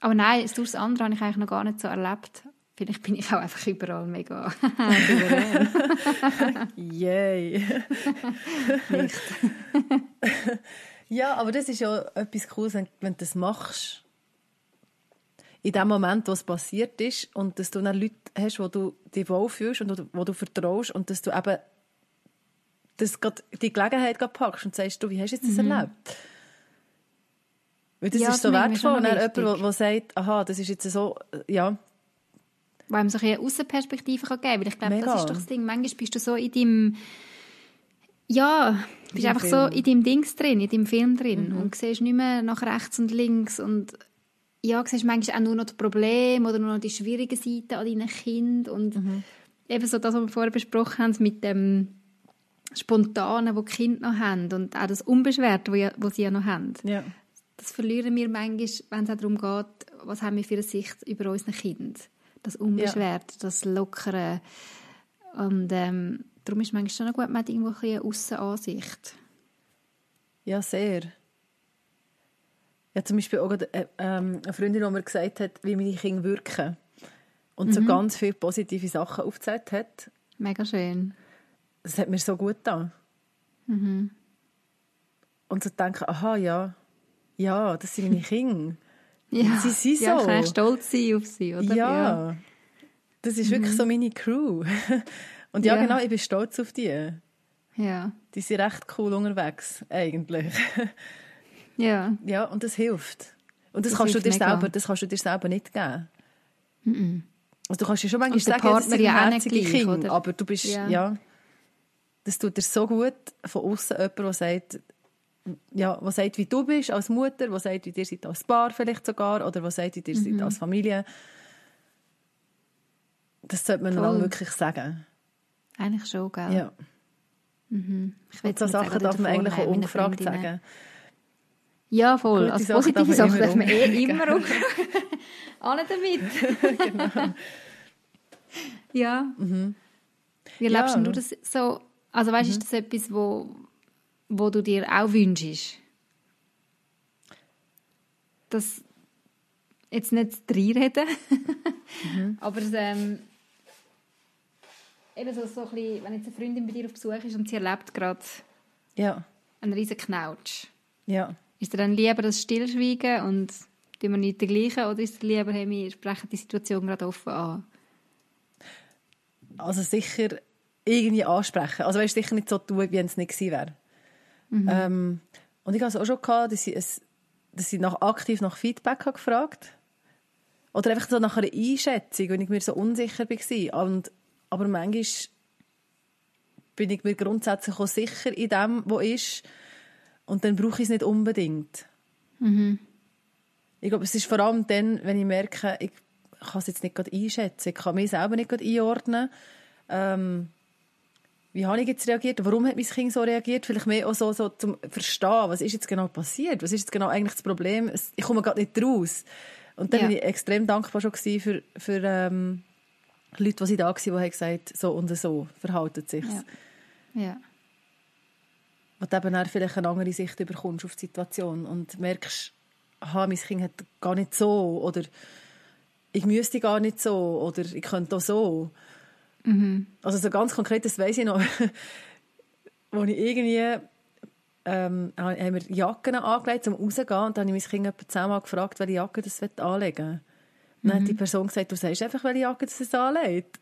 Aber nein, das andere habe ich eigentlich noch gar nicht so erlebt. Vielleicht bin ich auch einfach überall mega Yay. Nicht. ja, aber das ist ja etwas Cooles, wenn du das machst. In dem Moment, wo es passiert ist und dass du dann Leute hast, wo du dich wohlfühlst und wo du vertraust und dass du eben das die Gelegenheit packst und sagst, du, wie hast du das mhm. erlebt? Weil das ja, ist so wertvoll. Und dann jemand, der sagt, aha, das ist jetzt so, ja, wo einem so eine Außenperspektive geben kann. Weil ich glaube, das ist doch das Ding. Manchmal bist du so in deinem ja, bist einfach Film. so in deinem Dings drin, in deinem Film drin mhm. und siehst nicht mehr nach rechts und links und ja, siehst manchmal auch nur noch das Problem oder nur noch die schwierigen Seiten an deinen Kind und mhm. eben so das, was wir vorher besprochen haben mit dem Spontanen, wo die Kinder noch haben und auch das Unbeschwerte, wo, ja, wo sie ja noch haben. Ja. Das verlieren wir manchmal, wenn es auch darum geht, was haben wir für eine Sicht über unsere Kinder das Unbeschwerte, ja. das Lockere. Und ähm, darum ist es manchmal schon gut, man hat irgendwo ein eine Aussenansicht. Ja, sehr. Ja, zum Beispiel auch äh, ähm, eine Freundin, die mir gesagt hat, wie meine Kinder wirken. Und mhm. so ganz viele positive Sachen aufgezeigt hat. Mega schön. Das hat mir so gut getan. Mhm. Und so denken, aha, ja, ja, das sind meine Kinder. Ja, sie sind so. Ja, kann stolz sein auf sie, oder? Ja, ja. das ist wirklich mhm. so meine Crew. Und ja, ja, genau, ich bin stolz auf die. Ja. Die sind recht cool unterwegs, eigentlich. Ja. Ja, und das hilft. Und das, das kannst, du dir selber, das kannst du dir selber nicht geben. Mhm. Also du kannst dir schon manchmal sagen, das sind ja herzige Kinder, aber du bist, ja. ja. das tut dir so gut von außen jemand, der sagt, ja, was sagt, wie du bist als Mutter, was sagt, wie ihr seid als Paar vielleicht sogar, oder was sagt, wie ihr seid als Familie. Das sollte man dann wirklich sagen. Eigentlich schon, gell? Ja. Mhm. Ich Und so Sachen darf man eigentlich auch ungefragt sagen. Ja, voll. Gute Als Sachen positive Sachen darf man immer eh immer umgehen. Alle damit. Ja. Wie Ja. lebst du das so? Also weißt du, ist das etwas, wo, wo du dir auch wünschst? Das jetzt nicht reinreden, aber ähm, eben so, so ein bisschen, wenn jetzt eine Freundin bei dir auf Besuch ist und sie erlebt gerade Ja, einen riesen Knautsch, ja. ist dir dann lieber das Stillschweigen und tun wir nicht dergleichen oder ist dir lieber, hey, wir sprechen die Situation gerade offen an? Also sicher irgendwie ansprechen. Also weißt, sicher nicht so tun, wie wenn es nicht gewesen wäre. Ähm, und ich hatte es auch schon, gehabt, dass ich, es, dass ich nach, aktiv nach Feedback habe gefragt Oder einfach so nach einer Einschätzung, wenn ich mir so unsicher war. Und, aber manchmal bin ich mir grundsätzlich auch sicher in dem, was ist. Und dann brauche ich es nicht unbedingt. Ich glaube, es ist vor allem dann, wenn ich merke, ich kann es jetzt nicht gerade einschätzen, ich kann mich selber nicht gerade einordnen. Ähm, wie habe ich jetzt reagiert? Warum hat mein Kind so reagiert? Vielleicht mehr auch so, so zum Verstehen, was ist jetzt genau passiert? Was ist jetzt genau eigentlich das Problem? Ich komme gerade nicht raus. Und dann Ja. bin ich extrem dankbar schon für, für ähm, Leute, die da waren, die haben gesagt so und so verhalten sich. Ja. Ja. Du eben dann vielleicht eine andere Sicht bekommst auf die Situation und merkst, aha, mein Kind hat gar nicht so oder ich müsste gar nicht so oder ich könnte auch so. Also so ganz konkret, das weiss ich noch, wo ich irgendwie ähm, haben wir Jacken angelegt, um rauszugehen und dann habe ich mein Kind etwa zehnmal gefragt, welche Jacke das anlegen will. Dann hat die Person gesagt, du sagst einfach, welche Jacke das anlegt.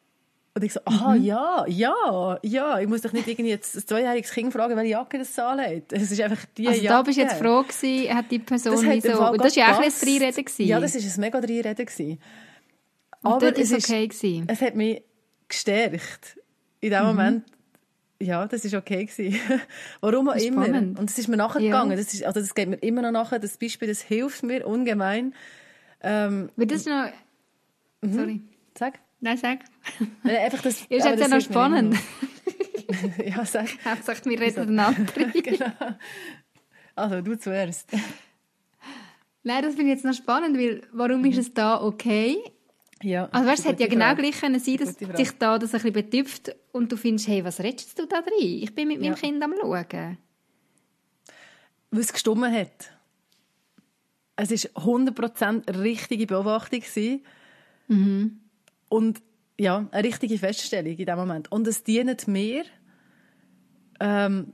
Und ich so, aha, ja, ja, ja. Ich muss doch nicht irgendwie jetzt ein zweijähriges Kind fragen, welche Jacke das anlegt. Es ist einfach die Also Jacke. da bist du jetzt froh gewesen, hat die Person Das hat so... Und das war ja auch ein. Dreireden. Ja, das war ein mega Dreireden. Aber es ist ist, okay gewesen. es hat mich gestärkt. In Mhm. dem Moment, ja, das ist okay gewesen. Warum auch immer. spannend. Und es ist mir nachgegangen. Ja. Das ist, also das geht mir immer noch nachher. Das Beispiel, das hilft mir ungemein. Ähm, Weil das noch... Mhm. Sorry. sag. Nein, sag. Nein, Einfach das, ist jetzt ja noch spannend. ja, sag. Gesagt, wir reden einander. genau. Also, du zuerst. Nein, das finde ich jetzt noch spannend, weil warum ist es da okay? Ja, Also weißt, es hätte ja genau Frage. gleich können sein, dass dich da das ein bisschen betüpft und du findest, hey, was redest du da drin? Ich bin mit meinem Ja. Kind am Schauen. weil es gestummen hat. Es war 100% richtige Beobachtung. gewesen. Und ja, eine richtige Feststellung in dem Moment. Und es dient mir, ähm,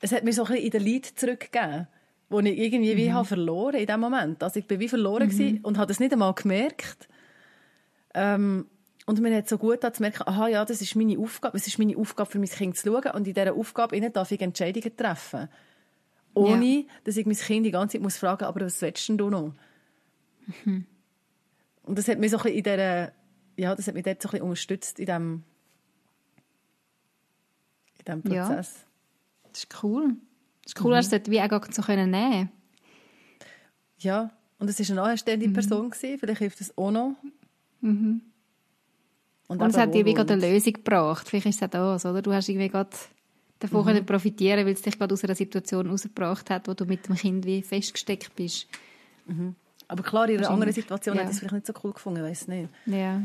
es hat mir so ein bisschen in den Lied zurückgegeben, wo ich irgendwie wie habe verloren in dem Moment. Also ich bin wie verloren gewesen und habe das nicht einmal gemerkt. Ähm, und mir hat so gut getan, zu merken, aha, ja, das ist meine Aufgabe. Es ist meine Aufgabe, für mein Kind zu schauen. Und in dieser Aufgabe darf ich Entscheidungen treffen. Ohne, dass ich mein Kind die ganze Zeit muss fragen aber was willst denn du noch? Und das hat mich so ein bisschen in dieser, ja, das hat mich dort so ein bisschen unterstützt in diesem, in diesem Ja. Prozess. Das ist cool. Das ist cool, hast du das wie auch so können nehmen Ja, und es war eine anständige Person, gewesen. vielleicht hilft das auch noch. Und, Und es hat dir wie gerade eine Lösung gebracht. Vielleicht ist es auch das, oder? Du hast irgendwie gerade davon können profitieren, weil es dich gerade aus einer Situation rausgebracht hat, wo du mit dem Kind wie festgesteckt bist. Aber klar, in einer anderen Situation Ja. hätte ich es vielleicht nicht so cool gefunden, weiß nicht. Ja.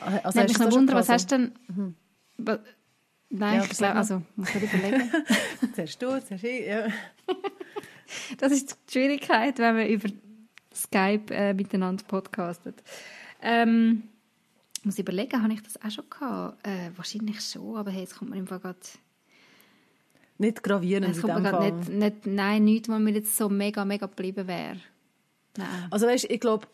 Also, Also mich noch wundern, was hast du denn... Wa- Nein, Ja, ich glaube, also, muss ich überlegen. so? Zuerst du, zuerst ich. Ja. Das ist die Schwierigkeit, wenn man über Skype äh, miteinander podcastet. Ähm, ich muss überlegen, habe ich das auch schon gehabt? Äh, wahrscheinlich schon, aber hey, jetzt kommt mir im Fall gerade... Nicht gravierend Es in kommt dem Fall. gerade nicht, nicht... Nein, nichts, was mir jetzt so mega, mega geblieben wäre. Nein. Also weißt, ich glaube,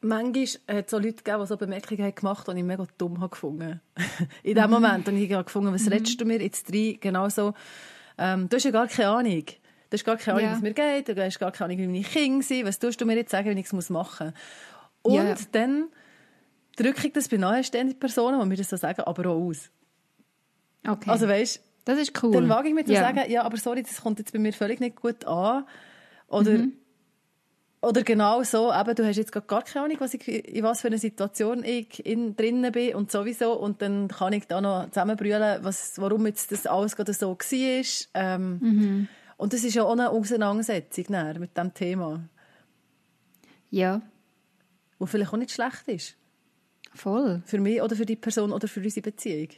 manchmal hat es so Leute gegeben, die so Bemerkungen gemacht haben, die ich mega dumm habe gefunden. In dem Moment. Und ich habe gefunden, was redest du mir jetzt rein? Genau so. Ähm, du hast ja gar keine Ahnung. Du hast gar keine Ahnung, wie es mir geht. Du hast gar keine Ahnung, wie meine Kinder sind. Was tust du mir jetzt sagen, wenn ich es machen muss? Und Ja. dann drücke ich das bei nahestehenden Personen, die mir das so sagen, aber auch aus. Okay. Also weißt, Das ist cool. Dann wage ich mir zu Ja. sagen, ja, aber sorry, das kommt jetzt bei mir völlig nicht gut an. Oder, Mhm. Oder genau so, eben, du hast jetzt gar keine Ahnung, was ich, in was für einer Situation ich in, drinnen bin und sowieso. Und dann kann ich da noch zusammenbrüllen, was, warum jetzt das alles gerade so war. Ähm, Mhm. Und das ist ja auch eine Auseinandersetzung nachher mit diesem Thema, Ja, wo vielleicht auch nicht schlecht ist. voll. Für mich oder für die Person oder für unsere Beziehung.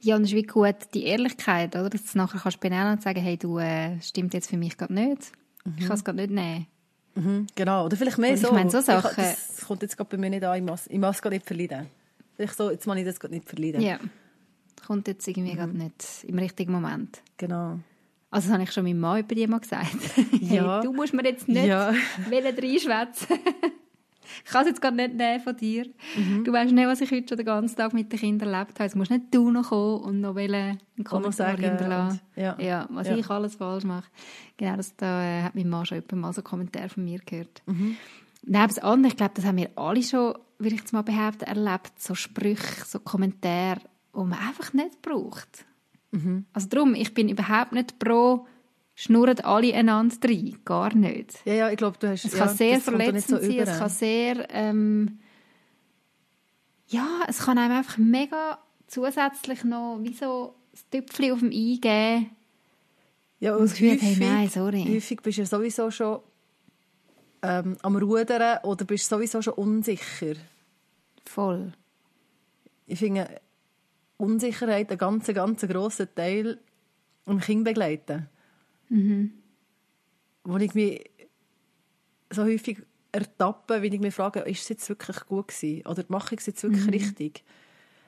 Ja, und es ist wie gut die Ehrlichkeit, oder? Dass du nachher kannst benennen und sagen, hey, du, äh, stimmt jetzt für mich gerade nicht. Ich kann es gerade nicht nehmen. Mhm, genau. Oder vielleicht mehr Und ich so. meine, so Sachen- das kommt jetzt gerade bei mir nicht an. Ich muss, ich muss es gerade nicht verleiden. Vielleicht so, jetzt muss ich das gerade nicht verleiden. Ja. Kommt jetzt Mhm. irgendwie gerade nicht im richtigen Moment. Genau. Also das habe ich schon meinem Mann über die mal gesagt. Ja. hey, du musst mir jetzt nicht Ja. reinschwätzen. Ich kann es jetzt gerade nicht nehmen von dir. Mhm. Du weißt nicht, was ich heute schon den ganzen Tag mit den Kindern erlebt habe. Jetzt musst nicht du noch kommen und noch einen Kommentar hinterlassen. und- ja. ja, was Ja. ich alles falsch mache. Genau, das da, äh, hat mein Mann schon jemand mal so einen Kommentar von mir gehört. Mhm. Neben das andere, ich glaube, das haben wir alle schon, würde ich jetzt mal behaupten, erlebt, so Sprüche, so Kommentare, die man einfach nicht braucht. Mhm. Also darum, ich bin überhaupt nicht pro, schnurren alle einander rein. Gar nicht. Ja, ja, ich glaube, du hast... Es ja, kann sehr auch nicht verletzend sein, über. es kann sehr... Ähm, ja, es kann einem einfach mega zusätzlich noch wie so das Tüpfchen auf dem Ei geben. Ja, Und und häufig, hey, nein, sorry. häufig bist du ja sowieso schon ähm, am Rudern oder bist sowieso schon unsicher. Voll. Ich finde Unsicherheit einen ganz, ganz grossen Teil im Kind begleiten. Mhm. Wo ich mich so häufig ertappe, wenn ich mich frage, ist es jetzt wirklich gut gewesen? Oder mache ich es jetzt Mhm. wirklich richtig?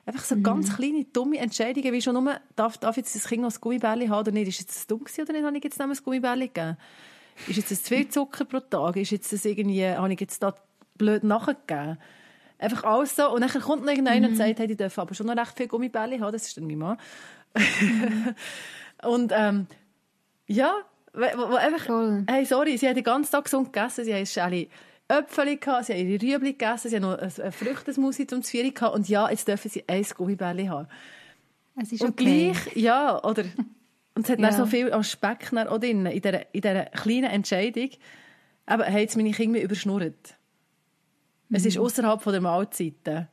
Einfach so ganz kleine, dumme Entscheidungen, wie schon nur, darf, darf jetzt das Kind noch ein Gummibärli haben oder nicht? Ist jetzt das dumm gewesen oder nicht? Habe ich jetzt noch ein Gummibärli gegeben? Ist jetzt das zu viel Zucker pro Tag? Ist jetzt das irgendwie, habe ich jetzt da blöd nachgegeben? Einfach alles so. Und dann kommt noch irgendeiner und sagt, hey, die dürfen aber schon noch recht viel Gummibärli haben. Das ist dann mein Mann. und ähm, ja, wo, wo einfach, Voll. hey, sorry, sie haben den ganzen Tag gesund gegessen, sie haben Schäli Äpfel gehabt, sie haben ihre Rüebli gegessen, sie haben noch ein, ein Früchtesmusi zum Zvieri gehabt und ja, jetzt dürfen sie ein Gummibärli haben. Es ist Und okay. gleich, ja, oder, und es hat Ja. so viel an Speck dann auch drin, in dieser, in dieser kleinen Entscheidung, aber haben jetzt meine Kinder überschnurrt. Es Mhm. ist außerhalb von der Mahlzeiten.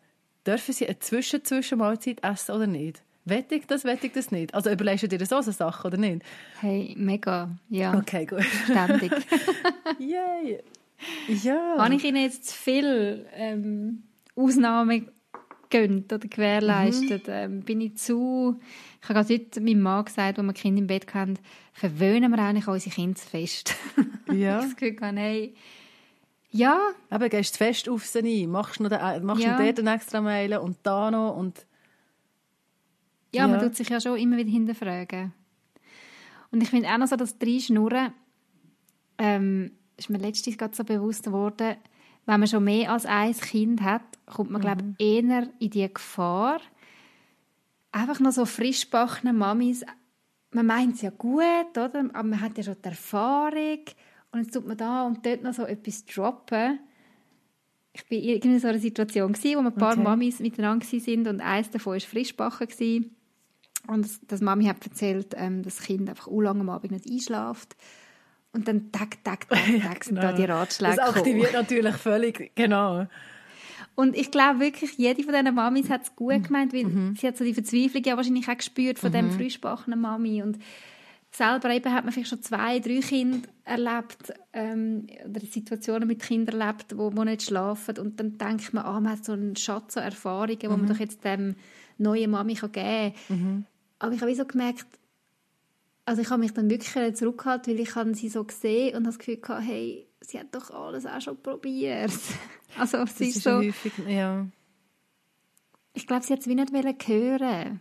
Dürfen sie eine Zwischen-Zwischenmahlzeit essen oder nicht? Wette ich das, wette ich das nicht? Also überlegst du dir so eine Sache oder nicht? Hey, mega. Ja, Okay, gut. ständig. Yay. Ja. Habe ich Ihnen jetzt zu viel ähm, Ausnahmen gönnt oder gewährleistet? Mhm. Ähm, bin ich zu... Ich habe gerade heute meinem Mann gesagt, als wir Kinder im Bett hatten, verwöhnen wir eigentlich unsere Kinder zu fest. Ja. ich das Gefühl hatte, hey, ja, Aber gehst du fest auf sie ein, machst noch den, machst Ja. noch dort eine extra Meile und da noch und Ja, man Ja. tut sich ja schon immer wieder hinterfragen. Und ich finde auch noch so, das Dreischnurren, ähm, ist mir letztens gerade so bewusst geworden, wenn man schon mehr als ein Kind hat, kommt man, glaube ich, eher in die Gefahr, einfach noch so frischbackene Mamis, man meint es ja gut, oder? aber man hat ja schon die Erfahrung und jetzt tut man da und dort noch so etwas droppen. Ich war in so einer Situation, gewesen, wo ein paar Okay. Mamis miteinander waren und eins davon war frischbacken. gewesen. Und das, das Mami hat erzählt, ähm, dass das Kind einfach lange am Abend nicht einschläft. Und dann tag, tag, tag, tag sind da die Ratschläge Das aktiviert natürlich völlig, genau. Und ich glaube wirklich, jede von diesen Mamis hat es Mhm. gut gemeint, weil sie hat so die Verzweiflung ja wahrscheinlich auch gespürt von dem frischbackenen Mami und selber eben hat man vielleicht schon zwei, drei Kinder erlebt ähm, oder Situationen mit Kindern erlebt, wo, wo nicht schlafen und dann denkt man, ah, man hat so einen Schatz an Erfahrungen, wo man doch jetzt dem neuen Mami kann geben kann. Aber ich habe so gemerkt, also ich habe mich dann wirklich zurückgehalten, weil ich habe sie so gesehen und habe das Gefühl gehabt, hey, sie hat doch alles auch schon probiert. Also Das ist, ist so, häufig, ja. ich glaube, sie hat es wie nicht wollen hören.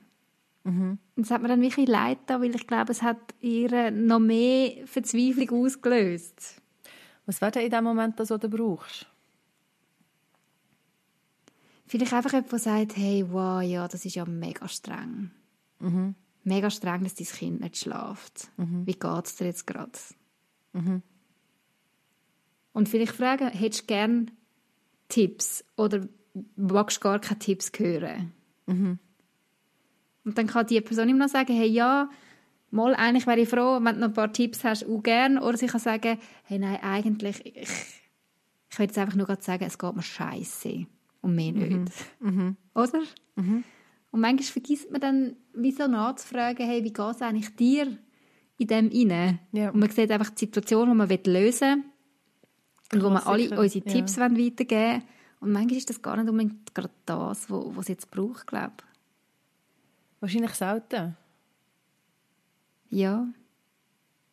Und es hat mir dann wirklich leid da, weil ich glaube, es hat ihr noch mehr Verzweiflung ausgelöst. Was wäre denn in dem Moment das, was du brauchst? Vielleicht einfach jemand, der sagt, hey, wow, ja, das ist ja mega streng. Mega streng, dass dein Kind nicht schläft. Wie geht es dir jetzt gerade? Und vielleicht fragen, hättest du gerne Tipps oder magst du gar keine Tipps hören? Und Und dann kann die Person immer noch sagen, hey, ja, mal, eigentlich wäre ich froh, wenn du noch ein paar Tipps hast, auch gern. Oder sie kann sagen, hey, nein, eigentlich, ich, ich will jetzt einfach nur gerade sagen, es geht mir scheiße und mehr nicht. Mhm. Oder? Und manchmal vergisst man dann, wie so nachzufragen, hey, wie geht es eigentlich dir in dem inne? Ja. Und man sieht einfach die Situation, die man lösen will und wo wir alle unsere ja. Tipps wollen weitergeben wollen. Und manchmal ist das gar nicht unbedingt gerade das, was es jetzt braucht, glaube ich. Wahrscheinlich selten. Ja.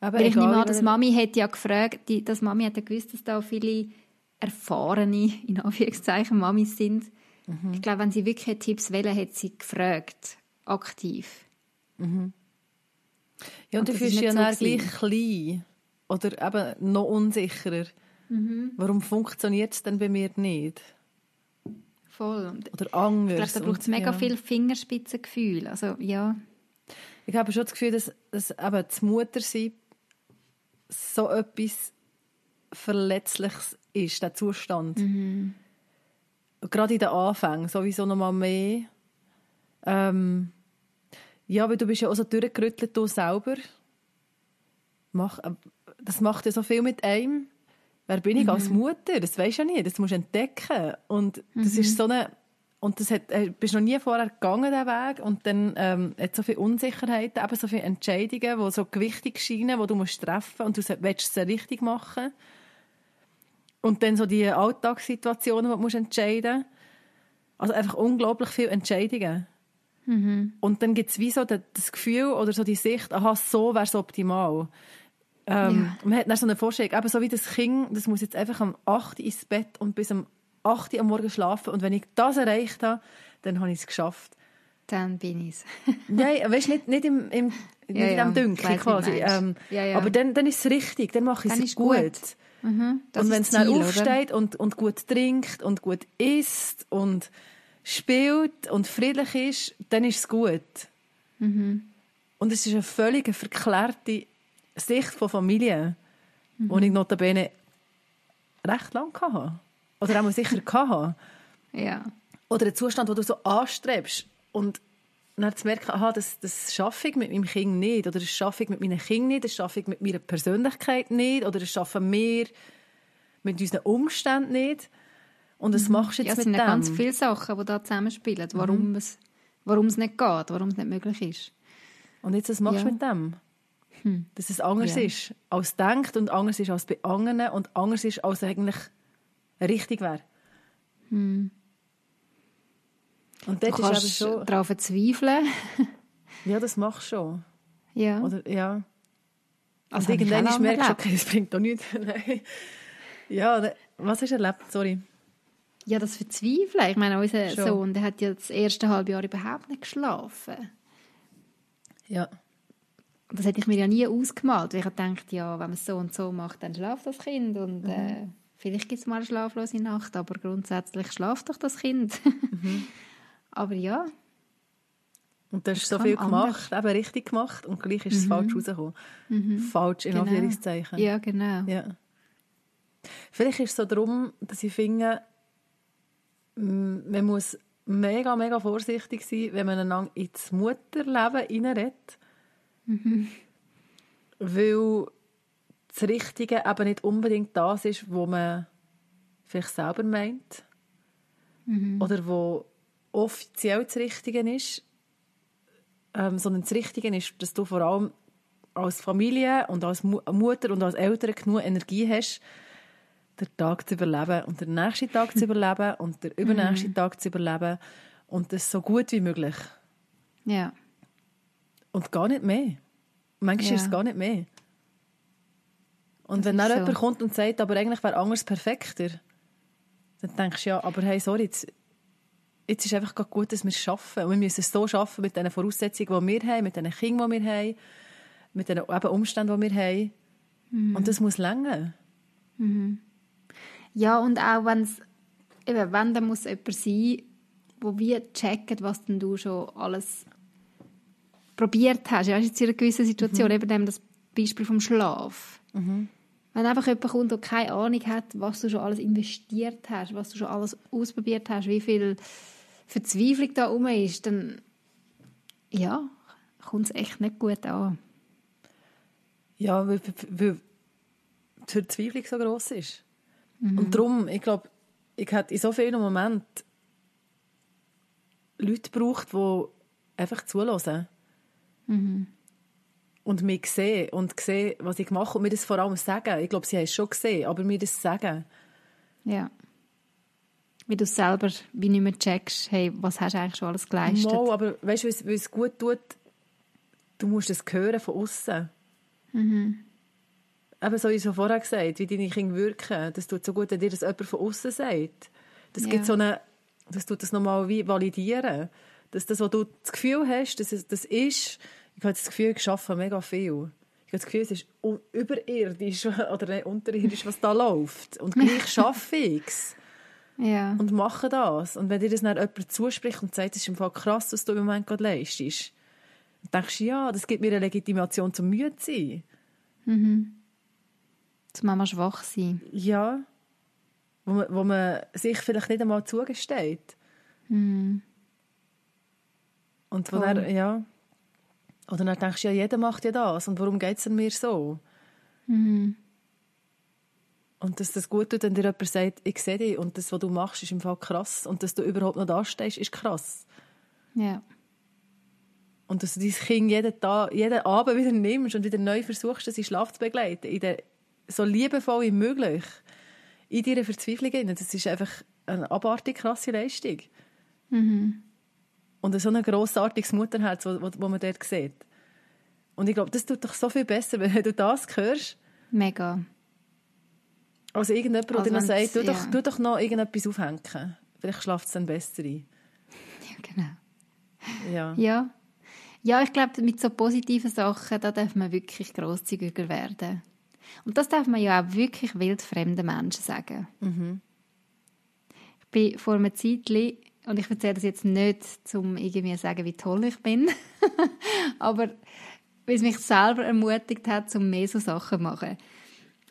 Aber Weil ich nehme an, dass man- Mami hat ja gefragt, die, dass Mami hat ja gewusst, dass da viele erfahrene, in Anführungszeichen, Mamis sind. Mhm. Ich glaube, wenn sie wirklich Tipps wollen, hat sie gefragt. Aktiv. Ja, und, Und fühlst ist dich ja so dann gleich klein. Oder eben noch unsicherer. Mhm. Warum funktioniert es denn bei mir nicht? Voll. Und Oder ich anders. glaube, da braucht es mega ja. viel Fingerspitzengefühl. Also, ja. Ich habe schon das Gefühl, dass, dass eben das Muttersein so etwas Verletzliches ist, der Zustand. Mhm. Gerade in den Anfängen sowieso noch mal mehr. Ähm, ja, weil du bist ja auch so durchgerüttelt, du selber. Mach, äh, das macht ja so viel mit einem. Wer bin ich als Mutter? Das weisst du ja nicht. Das musst du entdecken. Und das ist so eine... Und das hat, äh, bist noch nie vorher gegangen, diesen Weg. Und dann ähm, hat so viele Unsicherheiten, eben so viele Entscheidungen, die so gewichtig scheinen, die du musst treffen und du willst sie richtig machen. Und dann so die Alltagssituationen, die du entscheiden musst. Also einfach unglaublich viele Entscheidungen. Und dann gibt es wie so das Gefühl oder so die Sicht, aha, so wäre es optimal. Ähm, Man hat dann so eine Vorstellung, eben so wie das Kind, das muss jetzt einfach am 8 Uhr ins Bett und bis am 8 Uhr am Morgen schlafen. Und wenn ich das erreicht habe, dann habe ich es geschafft. Dann bin ich es. Nein, weißt, nicht, nicht im, im, nicht Ja, in ja, dem ich Dünkel du quasi. Ähm, Ja, ja. Aber dann, dann ist es richtig, dann mache ich es gut. gut. Mhm, und wenn es dann oder? aufsteht und, und gut trinkt und gut isst und spielt und friedlich ist, dann ist es gut. Mhm. Und es ist eine völlig verklärte Sicht von Familie, Mhm. die ich notabene recht lange hatte. Oder auch sicher hatte. Ja. Oder ein Zustand, den du so anstrebst und dann zu merken, aha, das, das schaffe ich mit meinem Kind nicht, oder das schaffe ich mit meinen Kindern nicht, das schaffe ich mit meiner Persönlichkeit nicht, oder das schaffen wir mit unseren Umständen nicht. Und das machst du ja, jetzt es sind mit ja dem. ganz viele Sachen, die da zusammenspielen, warum, es, warum es nicht geht, warum es nicht möglich ist. Und jetzt, was machst du Ja. mit dem? Dass es anders Ja. ist als denkt und anders ist als bei anderen und anders ist als eigentlich richtig wäre. Und Du dort ist kannst schon... darauf verzweifeln. Ja, das machst du schon. ja. Oder, ja. Also irgendwann ist merkst du, okay, das bringt doch nichts. Nein. Ja, was hast du erlebt? Sorry. ja, das Verzweifeln. Ich meine, unser Schon. Sohn der hat ja das erste halbe Jahr überhaupt nicht geschlafen. Ja. Das hätte ich mir ja nie ausgemalt. weil Ich habe gedacht, ja, wenn man es so und so macht, dann schlaft das Kind. Und Mhm. äh, vielleicht gibt es mal eine schlaflose Nacht, aber grundsätzlich schlaft doch das Kind. Mhm. Aber ja, Und du hast Das so viel anders. gemacht, eben richtig gemacht und gleich ist es falsch rausgekommen. Falsch in Genau. Anführungszeichen. ja, genau. Ja. Vielleicht ist es so darum, dass ich finde, man muss mega, mega vorsichtig sein, wenn man einander ins Mutterleben hineinredet. Weil das Richtige eben nicht unbedingt das ist, was man vielleicht selber meint. Oder wo offiziell das Richtige ist. Ähm, sondern das Richtige ist, dass du vor allem als Familie und als Mu Mutter und als Eltern genug Energie hast, den Tag zu überleben und den nächsten Tag zu überleben und den übernächsten Tag zu überleben und das so gut wie möglich. Ja. Und gar nicht mehr. Manchmal Ja. ist es gar nicht mehr. Und Das wenn dann so. jemand kommt und sagt, aber eigentlich wäre anders perfekter, dann denkst du ja, aber hey, sorry, jetzt, jetzt ist einfach gut, dass wir es schaffen. Und wir müssen es so schaffen mit den Voraussetzungen, die wir haben, mit den Kindern, die wir haben, mit den eben Umständen, die wir haben. Mhm. Und das muss länger. Ja, und auch wenn's, eben, wenn, dann muss jemand sein, der wie checkt, was denn du schon alles probiert hast. Ja, jetzt in einer gewissen Situation, eben dem das Beispiel vom Schlaf. Wenn einfach jemand kommt, der keine Ahnung hat, was du schon alles investiert hast, was du schon alles ausprobiert hast, wie viel Verzweiflung da rum ist, dann ja, kommt es echt nicht gut an. Ja, weil, weil die Verzweiflung so gross ist. Mhm. Und darum, ich glaube, ich hätte in so vielen Momenten Leute gebraucht, die einfach zulassen. Mhm. Und mich sehen und sehen, was ich mache und mir das vor allem sagen. Ich glaube, sie haben es schon gesehen, aber mir das sagen. Ja. Wie du selber wie nicht mehr checkst, hey, was hast du eigentlich schon alles geleistet? Mal, aber weißt du, wie es gut tut, du musst es hören von außen. Mhm. Eben so wie schon vorher gesagt, wie deine Kinder wirken. Das tut so gut, wenn dir das jemand von außen sagt. Das ja. gibt so eine, das tut das nochmal wie validieren. Dass das, was du das Gefühl hast, dass es, das ist, ich habe das Gefühl, ich arbeite mega viel. Ich habe das Gefühl, es ist überirdisch oder unterirdisch, was da läuft. Und gleich schaffe ich es. Ja. Und mache das. Und wenn dir das dann jemand zuspricht und sagt, es ist im Fall krass, was du im Moment gerade leistest, dann denkst du, ja, das gibt mir eine Legitimation zum müde zu sein. Mhm. Zum Mama schwach sein. Ja. Wo man, wo man sich vielleicht nicht einmal zugesteht. Mhm. Und wo dann, ja. Oder dann denkst du, ja, jeder macht ja das. Und warum geht es mir so? Mhm. Und dass das gut tut, wenn dir jemand sagt, ich sehe dich und das, was du machst, ist im Fall krass. Und dass du überhaupt noch da stehst, ist krass. Ja. Und dass du dein Kind jeden, Tag, jeden Abend wieder nimmst und wieder neu versuchst, das in Schlaf zu begleiten. In der, so liebevoll wie möglich. In deiner Verzweiflung. Das ist einfach eine abartig krasse Leistung. Mhm. Und so ein grossartiges Mutterherz, wo, wo, wo man dort sieht. Und ich glaube, das tut doch so viel besser, wenn du das hörst. Mega. Also irgendjemand, der also noch sagt, tu, ja. doch, tu doch noch irgendetwas aufhängen. Vielleicht schlaft es dann besser ein. Ja, genau. Ja. Ja, ja ich glaube, mit so positiven Sachen, da darf man wirklich grosszügiger werden. Und das darf man ja auch wirklich wildfremden Menschen sagen. Mhm. Ich bin vor einer Zeit, und ich erzähle das jetzt nicht, um irgendwie zu sagen, wie toll ich bin, aber weil es mich selber ermutigt hat, um mehr so Sachen zu machen.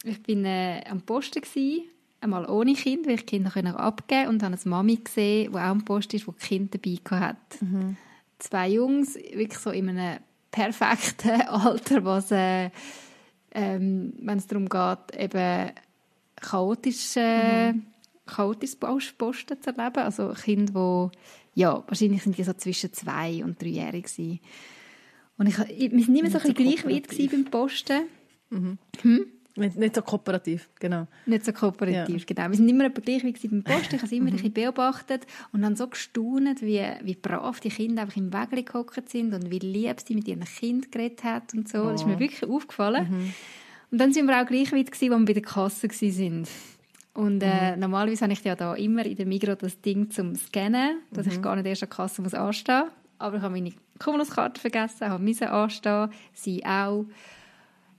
Ich bin äh, am Posten gewesen, einmal ohne Kind, weil ich Kinder abgeben und habe eine Mami gesehen, die auch am Posten ist, die Kind dabei hat. Mhm. Zwei Jungs, wirklich so in einem perfekten Alter, was äh, ähm, wenn es darum geht, eben chaotisch, äh, mhm. chaotisch Posten zu erleben. Also Kinder, die, ja, wahrscheinlich sind die so zwischen zwei und dreijährig gewesen. Und ich, wir waren nicht mehr so, so gleich weit beim Posten. Mhm. Hm? Nicht, nicht so kooperativ, genau. Nicht so kooperativ, ja. genau. Wir sind immer gleich wie beim Post. Ich habe es immer mhm. ein beobachtet und dann so gestaunt, wie, wie brav die Kinder einfach im Wägel gehockt sind und wie lieb sie mit ihren Kind geredet hat und so. Oh. Das ist mir oh. wirklich aufgefallen. Mhm. Und dann sind wir auch gleich weit gewesen, wir bei der Kasse waren. Und äh, mhm. normalerweise habe ich ja da immer in der Migros das Ding zum Scannen, dass ich mhm. gar nicht erst an der Kasse muss anstehen muss. Aber ich habe meine Kommunuskarte vergessen, habe müssen anstehen, sie auch.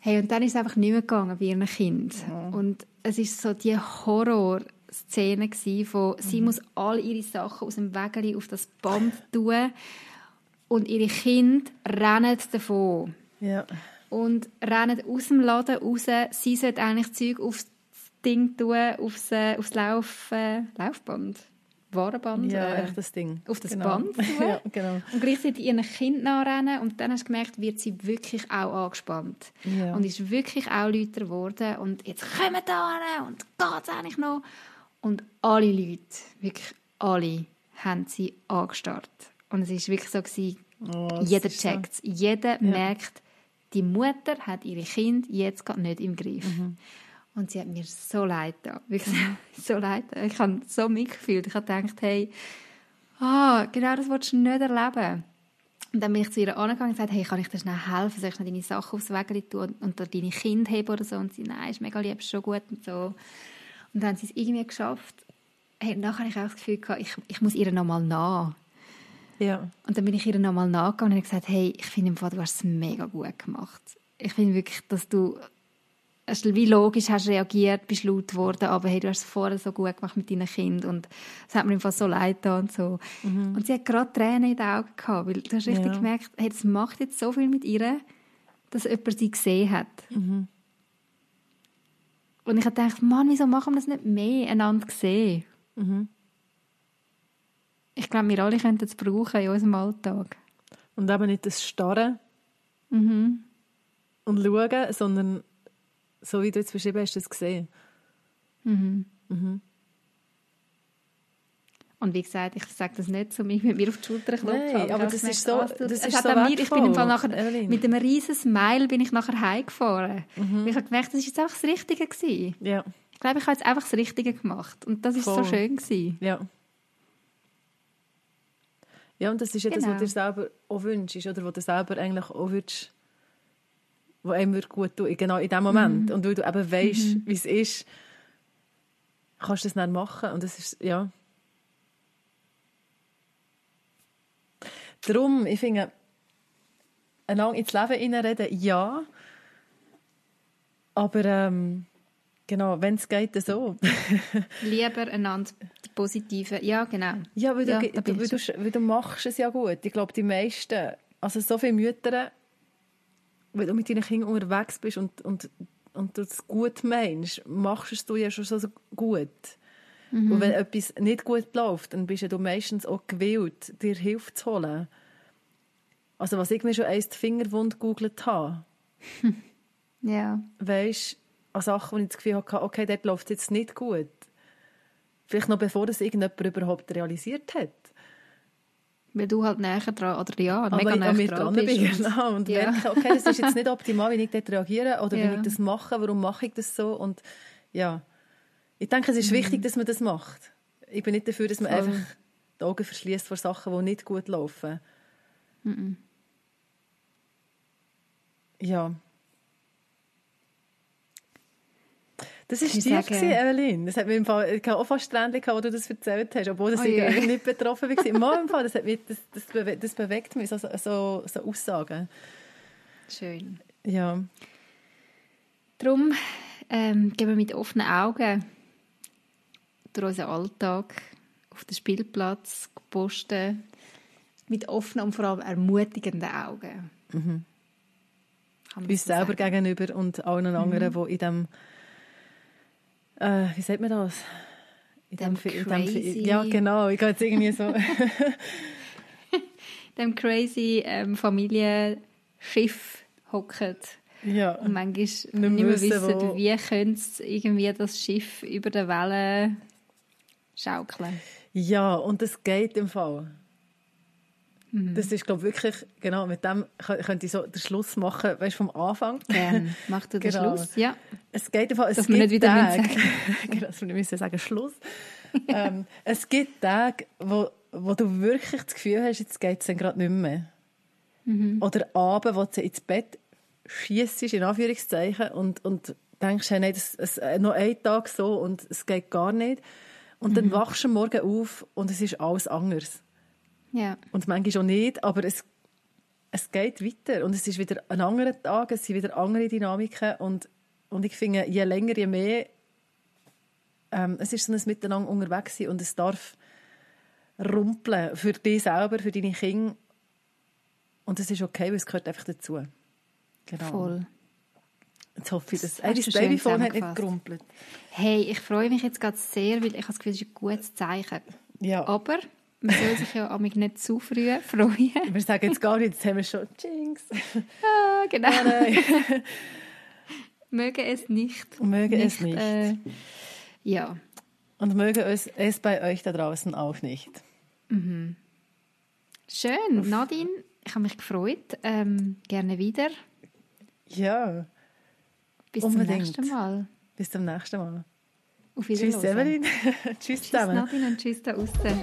Hey, und dann ist es einfach nicht mehr gegangen bei ihren Kind. Mhm. Und es ist so die Horrorszene von, mhm. sie muss all ihre Sachen aus dem Wägeli auf das Band tun und ihre Kinder rennen davon. Ja. Und rennen aus dem Laden raus. Sie sollte eigentlich Zeug aufs Ding tun, aufs, äh, aufs Lauf, äh, Laufband. Warenband. Ja, äh, das Ding. Auf das genau. Band. ja, genau. Und gleichzeitig ihren Kind nachrennen und dann hast du gemerkt, wird sie wirklich auch angespannt. Ja. Und ist wirklich auch lauter geworden und jetzt kommen da und geht es eigentlich noch. Und alle Leute, wirklich alle, haben sie angestarrt. Und es war wirklich so, gewesen, oh, jeder checkt es. So. Jeder ja. merkt, die Mutter hat ihre Kind jetzt gerade nicht im Griff. Mhm. Und sie hat mir so leid getan. Wirklich so leid Ich habe so mitgefühlt. Ich habe gedacht, hey, ah, genau das willst du nicht erleben. Und dann bin ich zu ihr angegangen und gesagt, hey, kann ich dir schnell helfen? Soll ich noch deine Sachen aufs Weg tun und, und deine Kinder heben oder so? Und sie, nein, ist mega lieb, ist schon gut und so. Und dann haben sie es irgendwie geschafft. Hey, nachher habe ich auch das Gefühl gehabt, ich, ich muss ihr nochmal nach. Ja. Und dann bin ich ihr nochmal nachgegangen und habe gesagt, hey, ich finde im Fall, du hast es mega gut gemacht. Ich finde wirklich, dass du hast wie logisch hast reagiert, bist laut geworden, aber hey, du hast es vorher so gut gemacht mit deinen Kindern und es hat mir einfach so leid getan und so. Mhm. Und sie hat gerade Tränen in den Augen gehabt, weil du hast richtig ja. gemerkt, hey, das macht jetzt so viel mit ihr, dass jemand sie gesehen hat. Mhm. Und ich habe gedacht, Mann, wieso machen wir das nicht mehr einander sehen? Mhm. Ich glaube, wir alle könnten es brauchen in unserem Alltag. Und eben nicht das Starren Mhm. und Schauen, sondern so wie du jetzt beschrieben hast, das gesehen. Mhm. Mhm. Und wie gesagt, ich sage das nicht, um mich mit mir auf die Schulter zu klopfen. Nein, aber das ist so- das ist so mir, ich bin im Fall nachher, Evelyn. mit einem riesen Smile bin ich nachher heimgefahren. Mhm. Ich habe gemerkt, das ist jetzt einfach das Richtige gewesen. Ja, Ich glaube, ich habe jetzt einfach das Richtige gemacht. Und das ist so schön gewesen. ja. Ja, und das ist ja das, Genau. was du dir selber auch wünschst, oder was du selber eigentlich auch würdest, was einem würde gut tun, genau in dem Moment. Und weil du eben weißt, wie es ist, kannst du das dann machen. Und das ist, ja. Darum, ich finde, einander ins Leben hineinreden, ja. Aber ähm, genau, wenn es geht, dann so. Lieber einander die Positive. Ja, genau. Ja, weil, Ja, du, weil, du, weil du machst es ja gut. Ich glaube, die meisten, also so viele Mütter, wenn du mit deinen Kindern unterwegs bist und, und, und du es gut meinst, machst es du ja schon so gut. Mhm. Und wenn etwas nicht gut läuft, dann bist ja du meistens auch gewillt, dir Hilfe zu holen. Also was ich mir schon einst die Fingerwunde gegoogelt habe, Ja. weisst, an Sachen, wo ich das Gefühl hatte, okay, dort läuft es jetzt nicht gut. Vielleicht noch bevor das irgendjemand überhaupt realisiert hat. Weil du halt näher dran, oder ja, Aber mega ich näher mir dran dran bist. genau. Und Ja. merke, okay, das ist jetzt nicht optimal, wie ich dort reagiere oder Ja. wenn ich das mache, warum mache ich das so? Und ja, ich denke, es ist wichtig, dass man das macht. Ich bin nicht dafür, dass man Mhm. Voll. einfach die Augen verschließt vor Sachen, die nicht gut laufen. Mhm. Ja. Das tief, sage- gewesen, Evelyn. Das hat mir im Fall, ich hatte auch fast Tränen, als du das erzählt hast, obwohl das Oh ich eigentlich nicht betroffen war. Im Fall, das, hat mich, das, das, bewe das bewegt mich, so, so, so Aussagen. Schön. Ja. Darum ähm, gehen wir mit offenen Augen durch unseren Alltag auf den Spielplatz posten. Mit offenen und vor allem ermutigenden Augen. Man uns so selber sagen. gegenüber und allen anderen, die in dem äh, wie sagt man das? In Dem Fi- crazy- ja, genau. Ich gehe jetzt irgendwie so. dem crazy ähm, Familienschiff hocken ja. und manchmal nicht mehr mehr wissen, wissen, wie könnte irgendwie das Schiff über den Wellen schaukeln. ja, und das geht im Fall. Mhm. Das ist, glaube ich, wirklich, genau, mit dem kö- könnte ich so den Schluss machen, weißt vom Anfang. Gern. Mach du den Genau. Schluss? Ja. Es geht Fall, es Dass gibt nicht wieder Tage, genau, dass wir nicht müssen sagen Schluss. ähm, es gibt Tage, wo, wo du wirklich das Gefühl hast, jetzt geht es gerade nicht mehr. Mhm. Oder Abend, wo du ins Bett schiessest, in Anführungszeichen, und, und denkst, hey, nein, das, es, äh, noch ein Tag so und es geht gar nicht. Und Mhm. dann wachst du Morgen auf und es ist alles anders. Ja. Und manchmal auch nicht, aber es, es geht weiter. Und es ist wieder ein anderer Tag, es sind wieder andere Dynamiken. Und, und ich finde, je länger, je mehr, ähm, es ist so ein Miteinander unterwegs sein und es darf rumpeln für dich selber, für deine Kinder. Und es ist okay, weil es gehört einfach dazu. Genau. Voll. Jetzt hoffe ich, dass... Das das Babyphone hat nicht gerumpelt. Hey, ich freue mich jetzt gerade sehr, weil ich habe das Gefühl, das ist ein gutes Zeichen. Ja, Aber man soll sich ja amig nicht zu früh freuen. wir sagen jetzt gar nichts, jetzt haben wir schon Jinx. ah, genau. Nein. Möge es nicht. Möge es nicht. Äh, ja. Und möge es, es bei euch da draußen auch nicht. Schön. Nadine, ich habe mich gefreut. Ähm, gerne wieder. Ja, Bis Unbedingt. zum nächsten Mal. bis zum nächsten Mal. Auf Tschüss, Wiedersehen. Evelyn. Tschüss Tschüss zusammen. Nadine und tschüss da außen.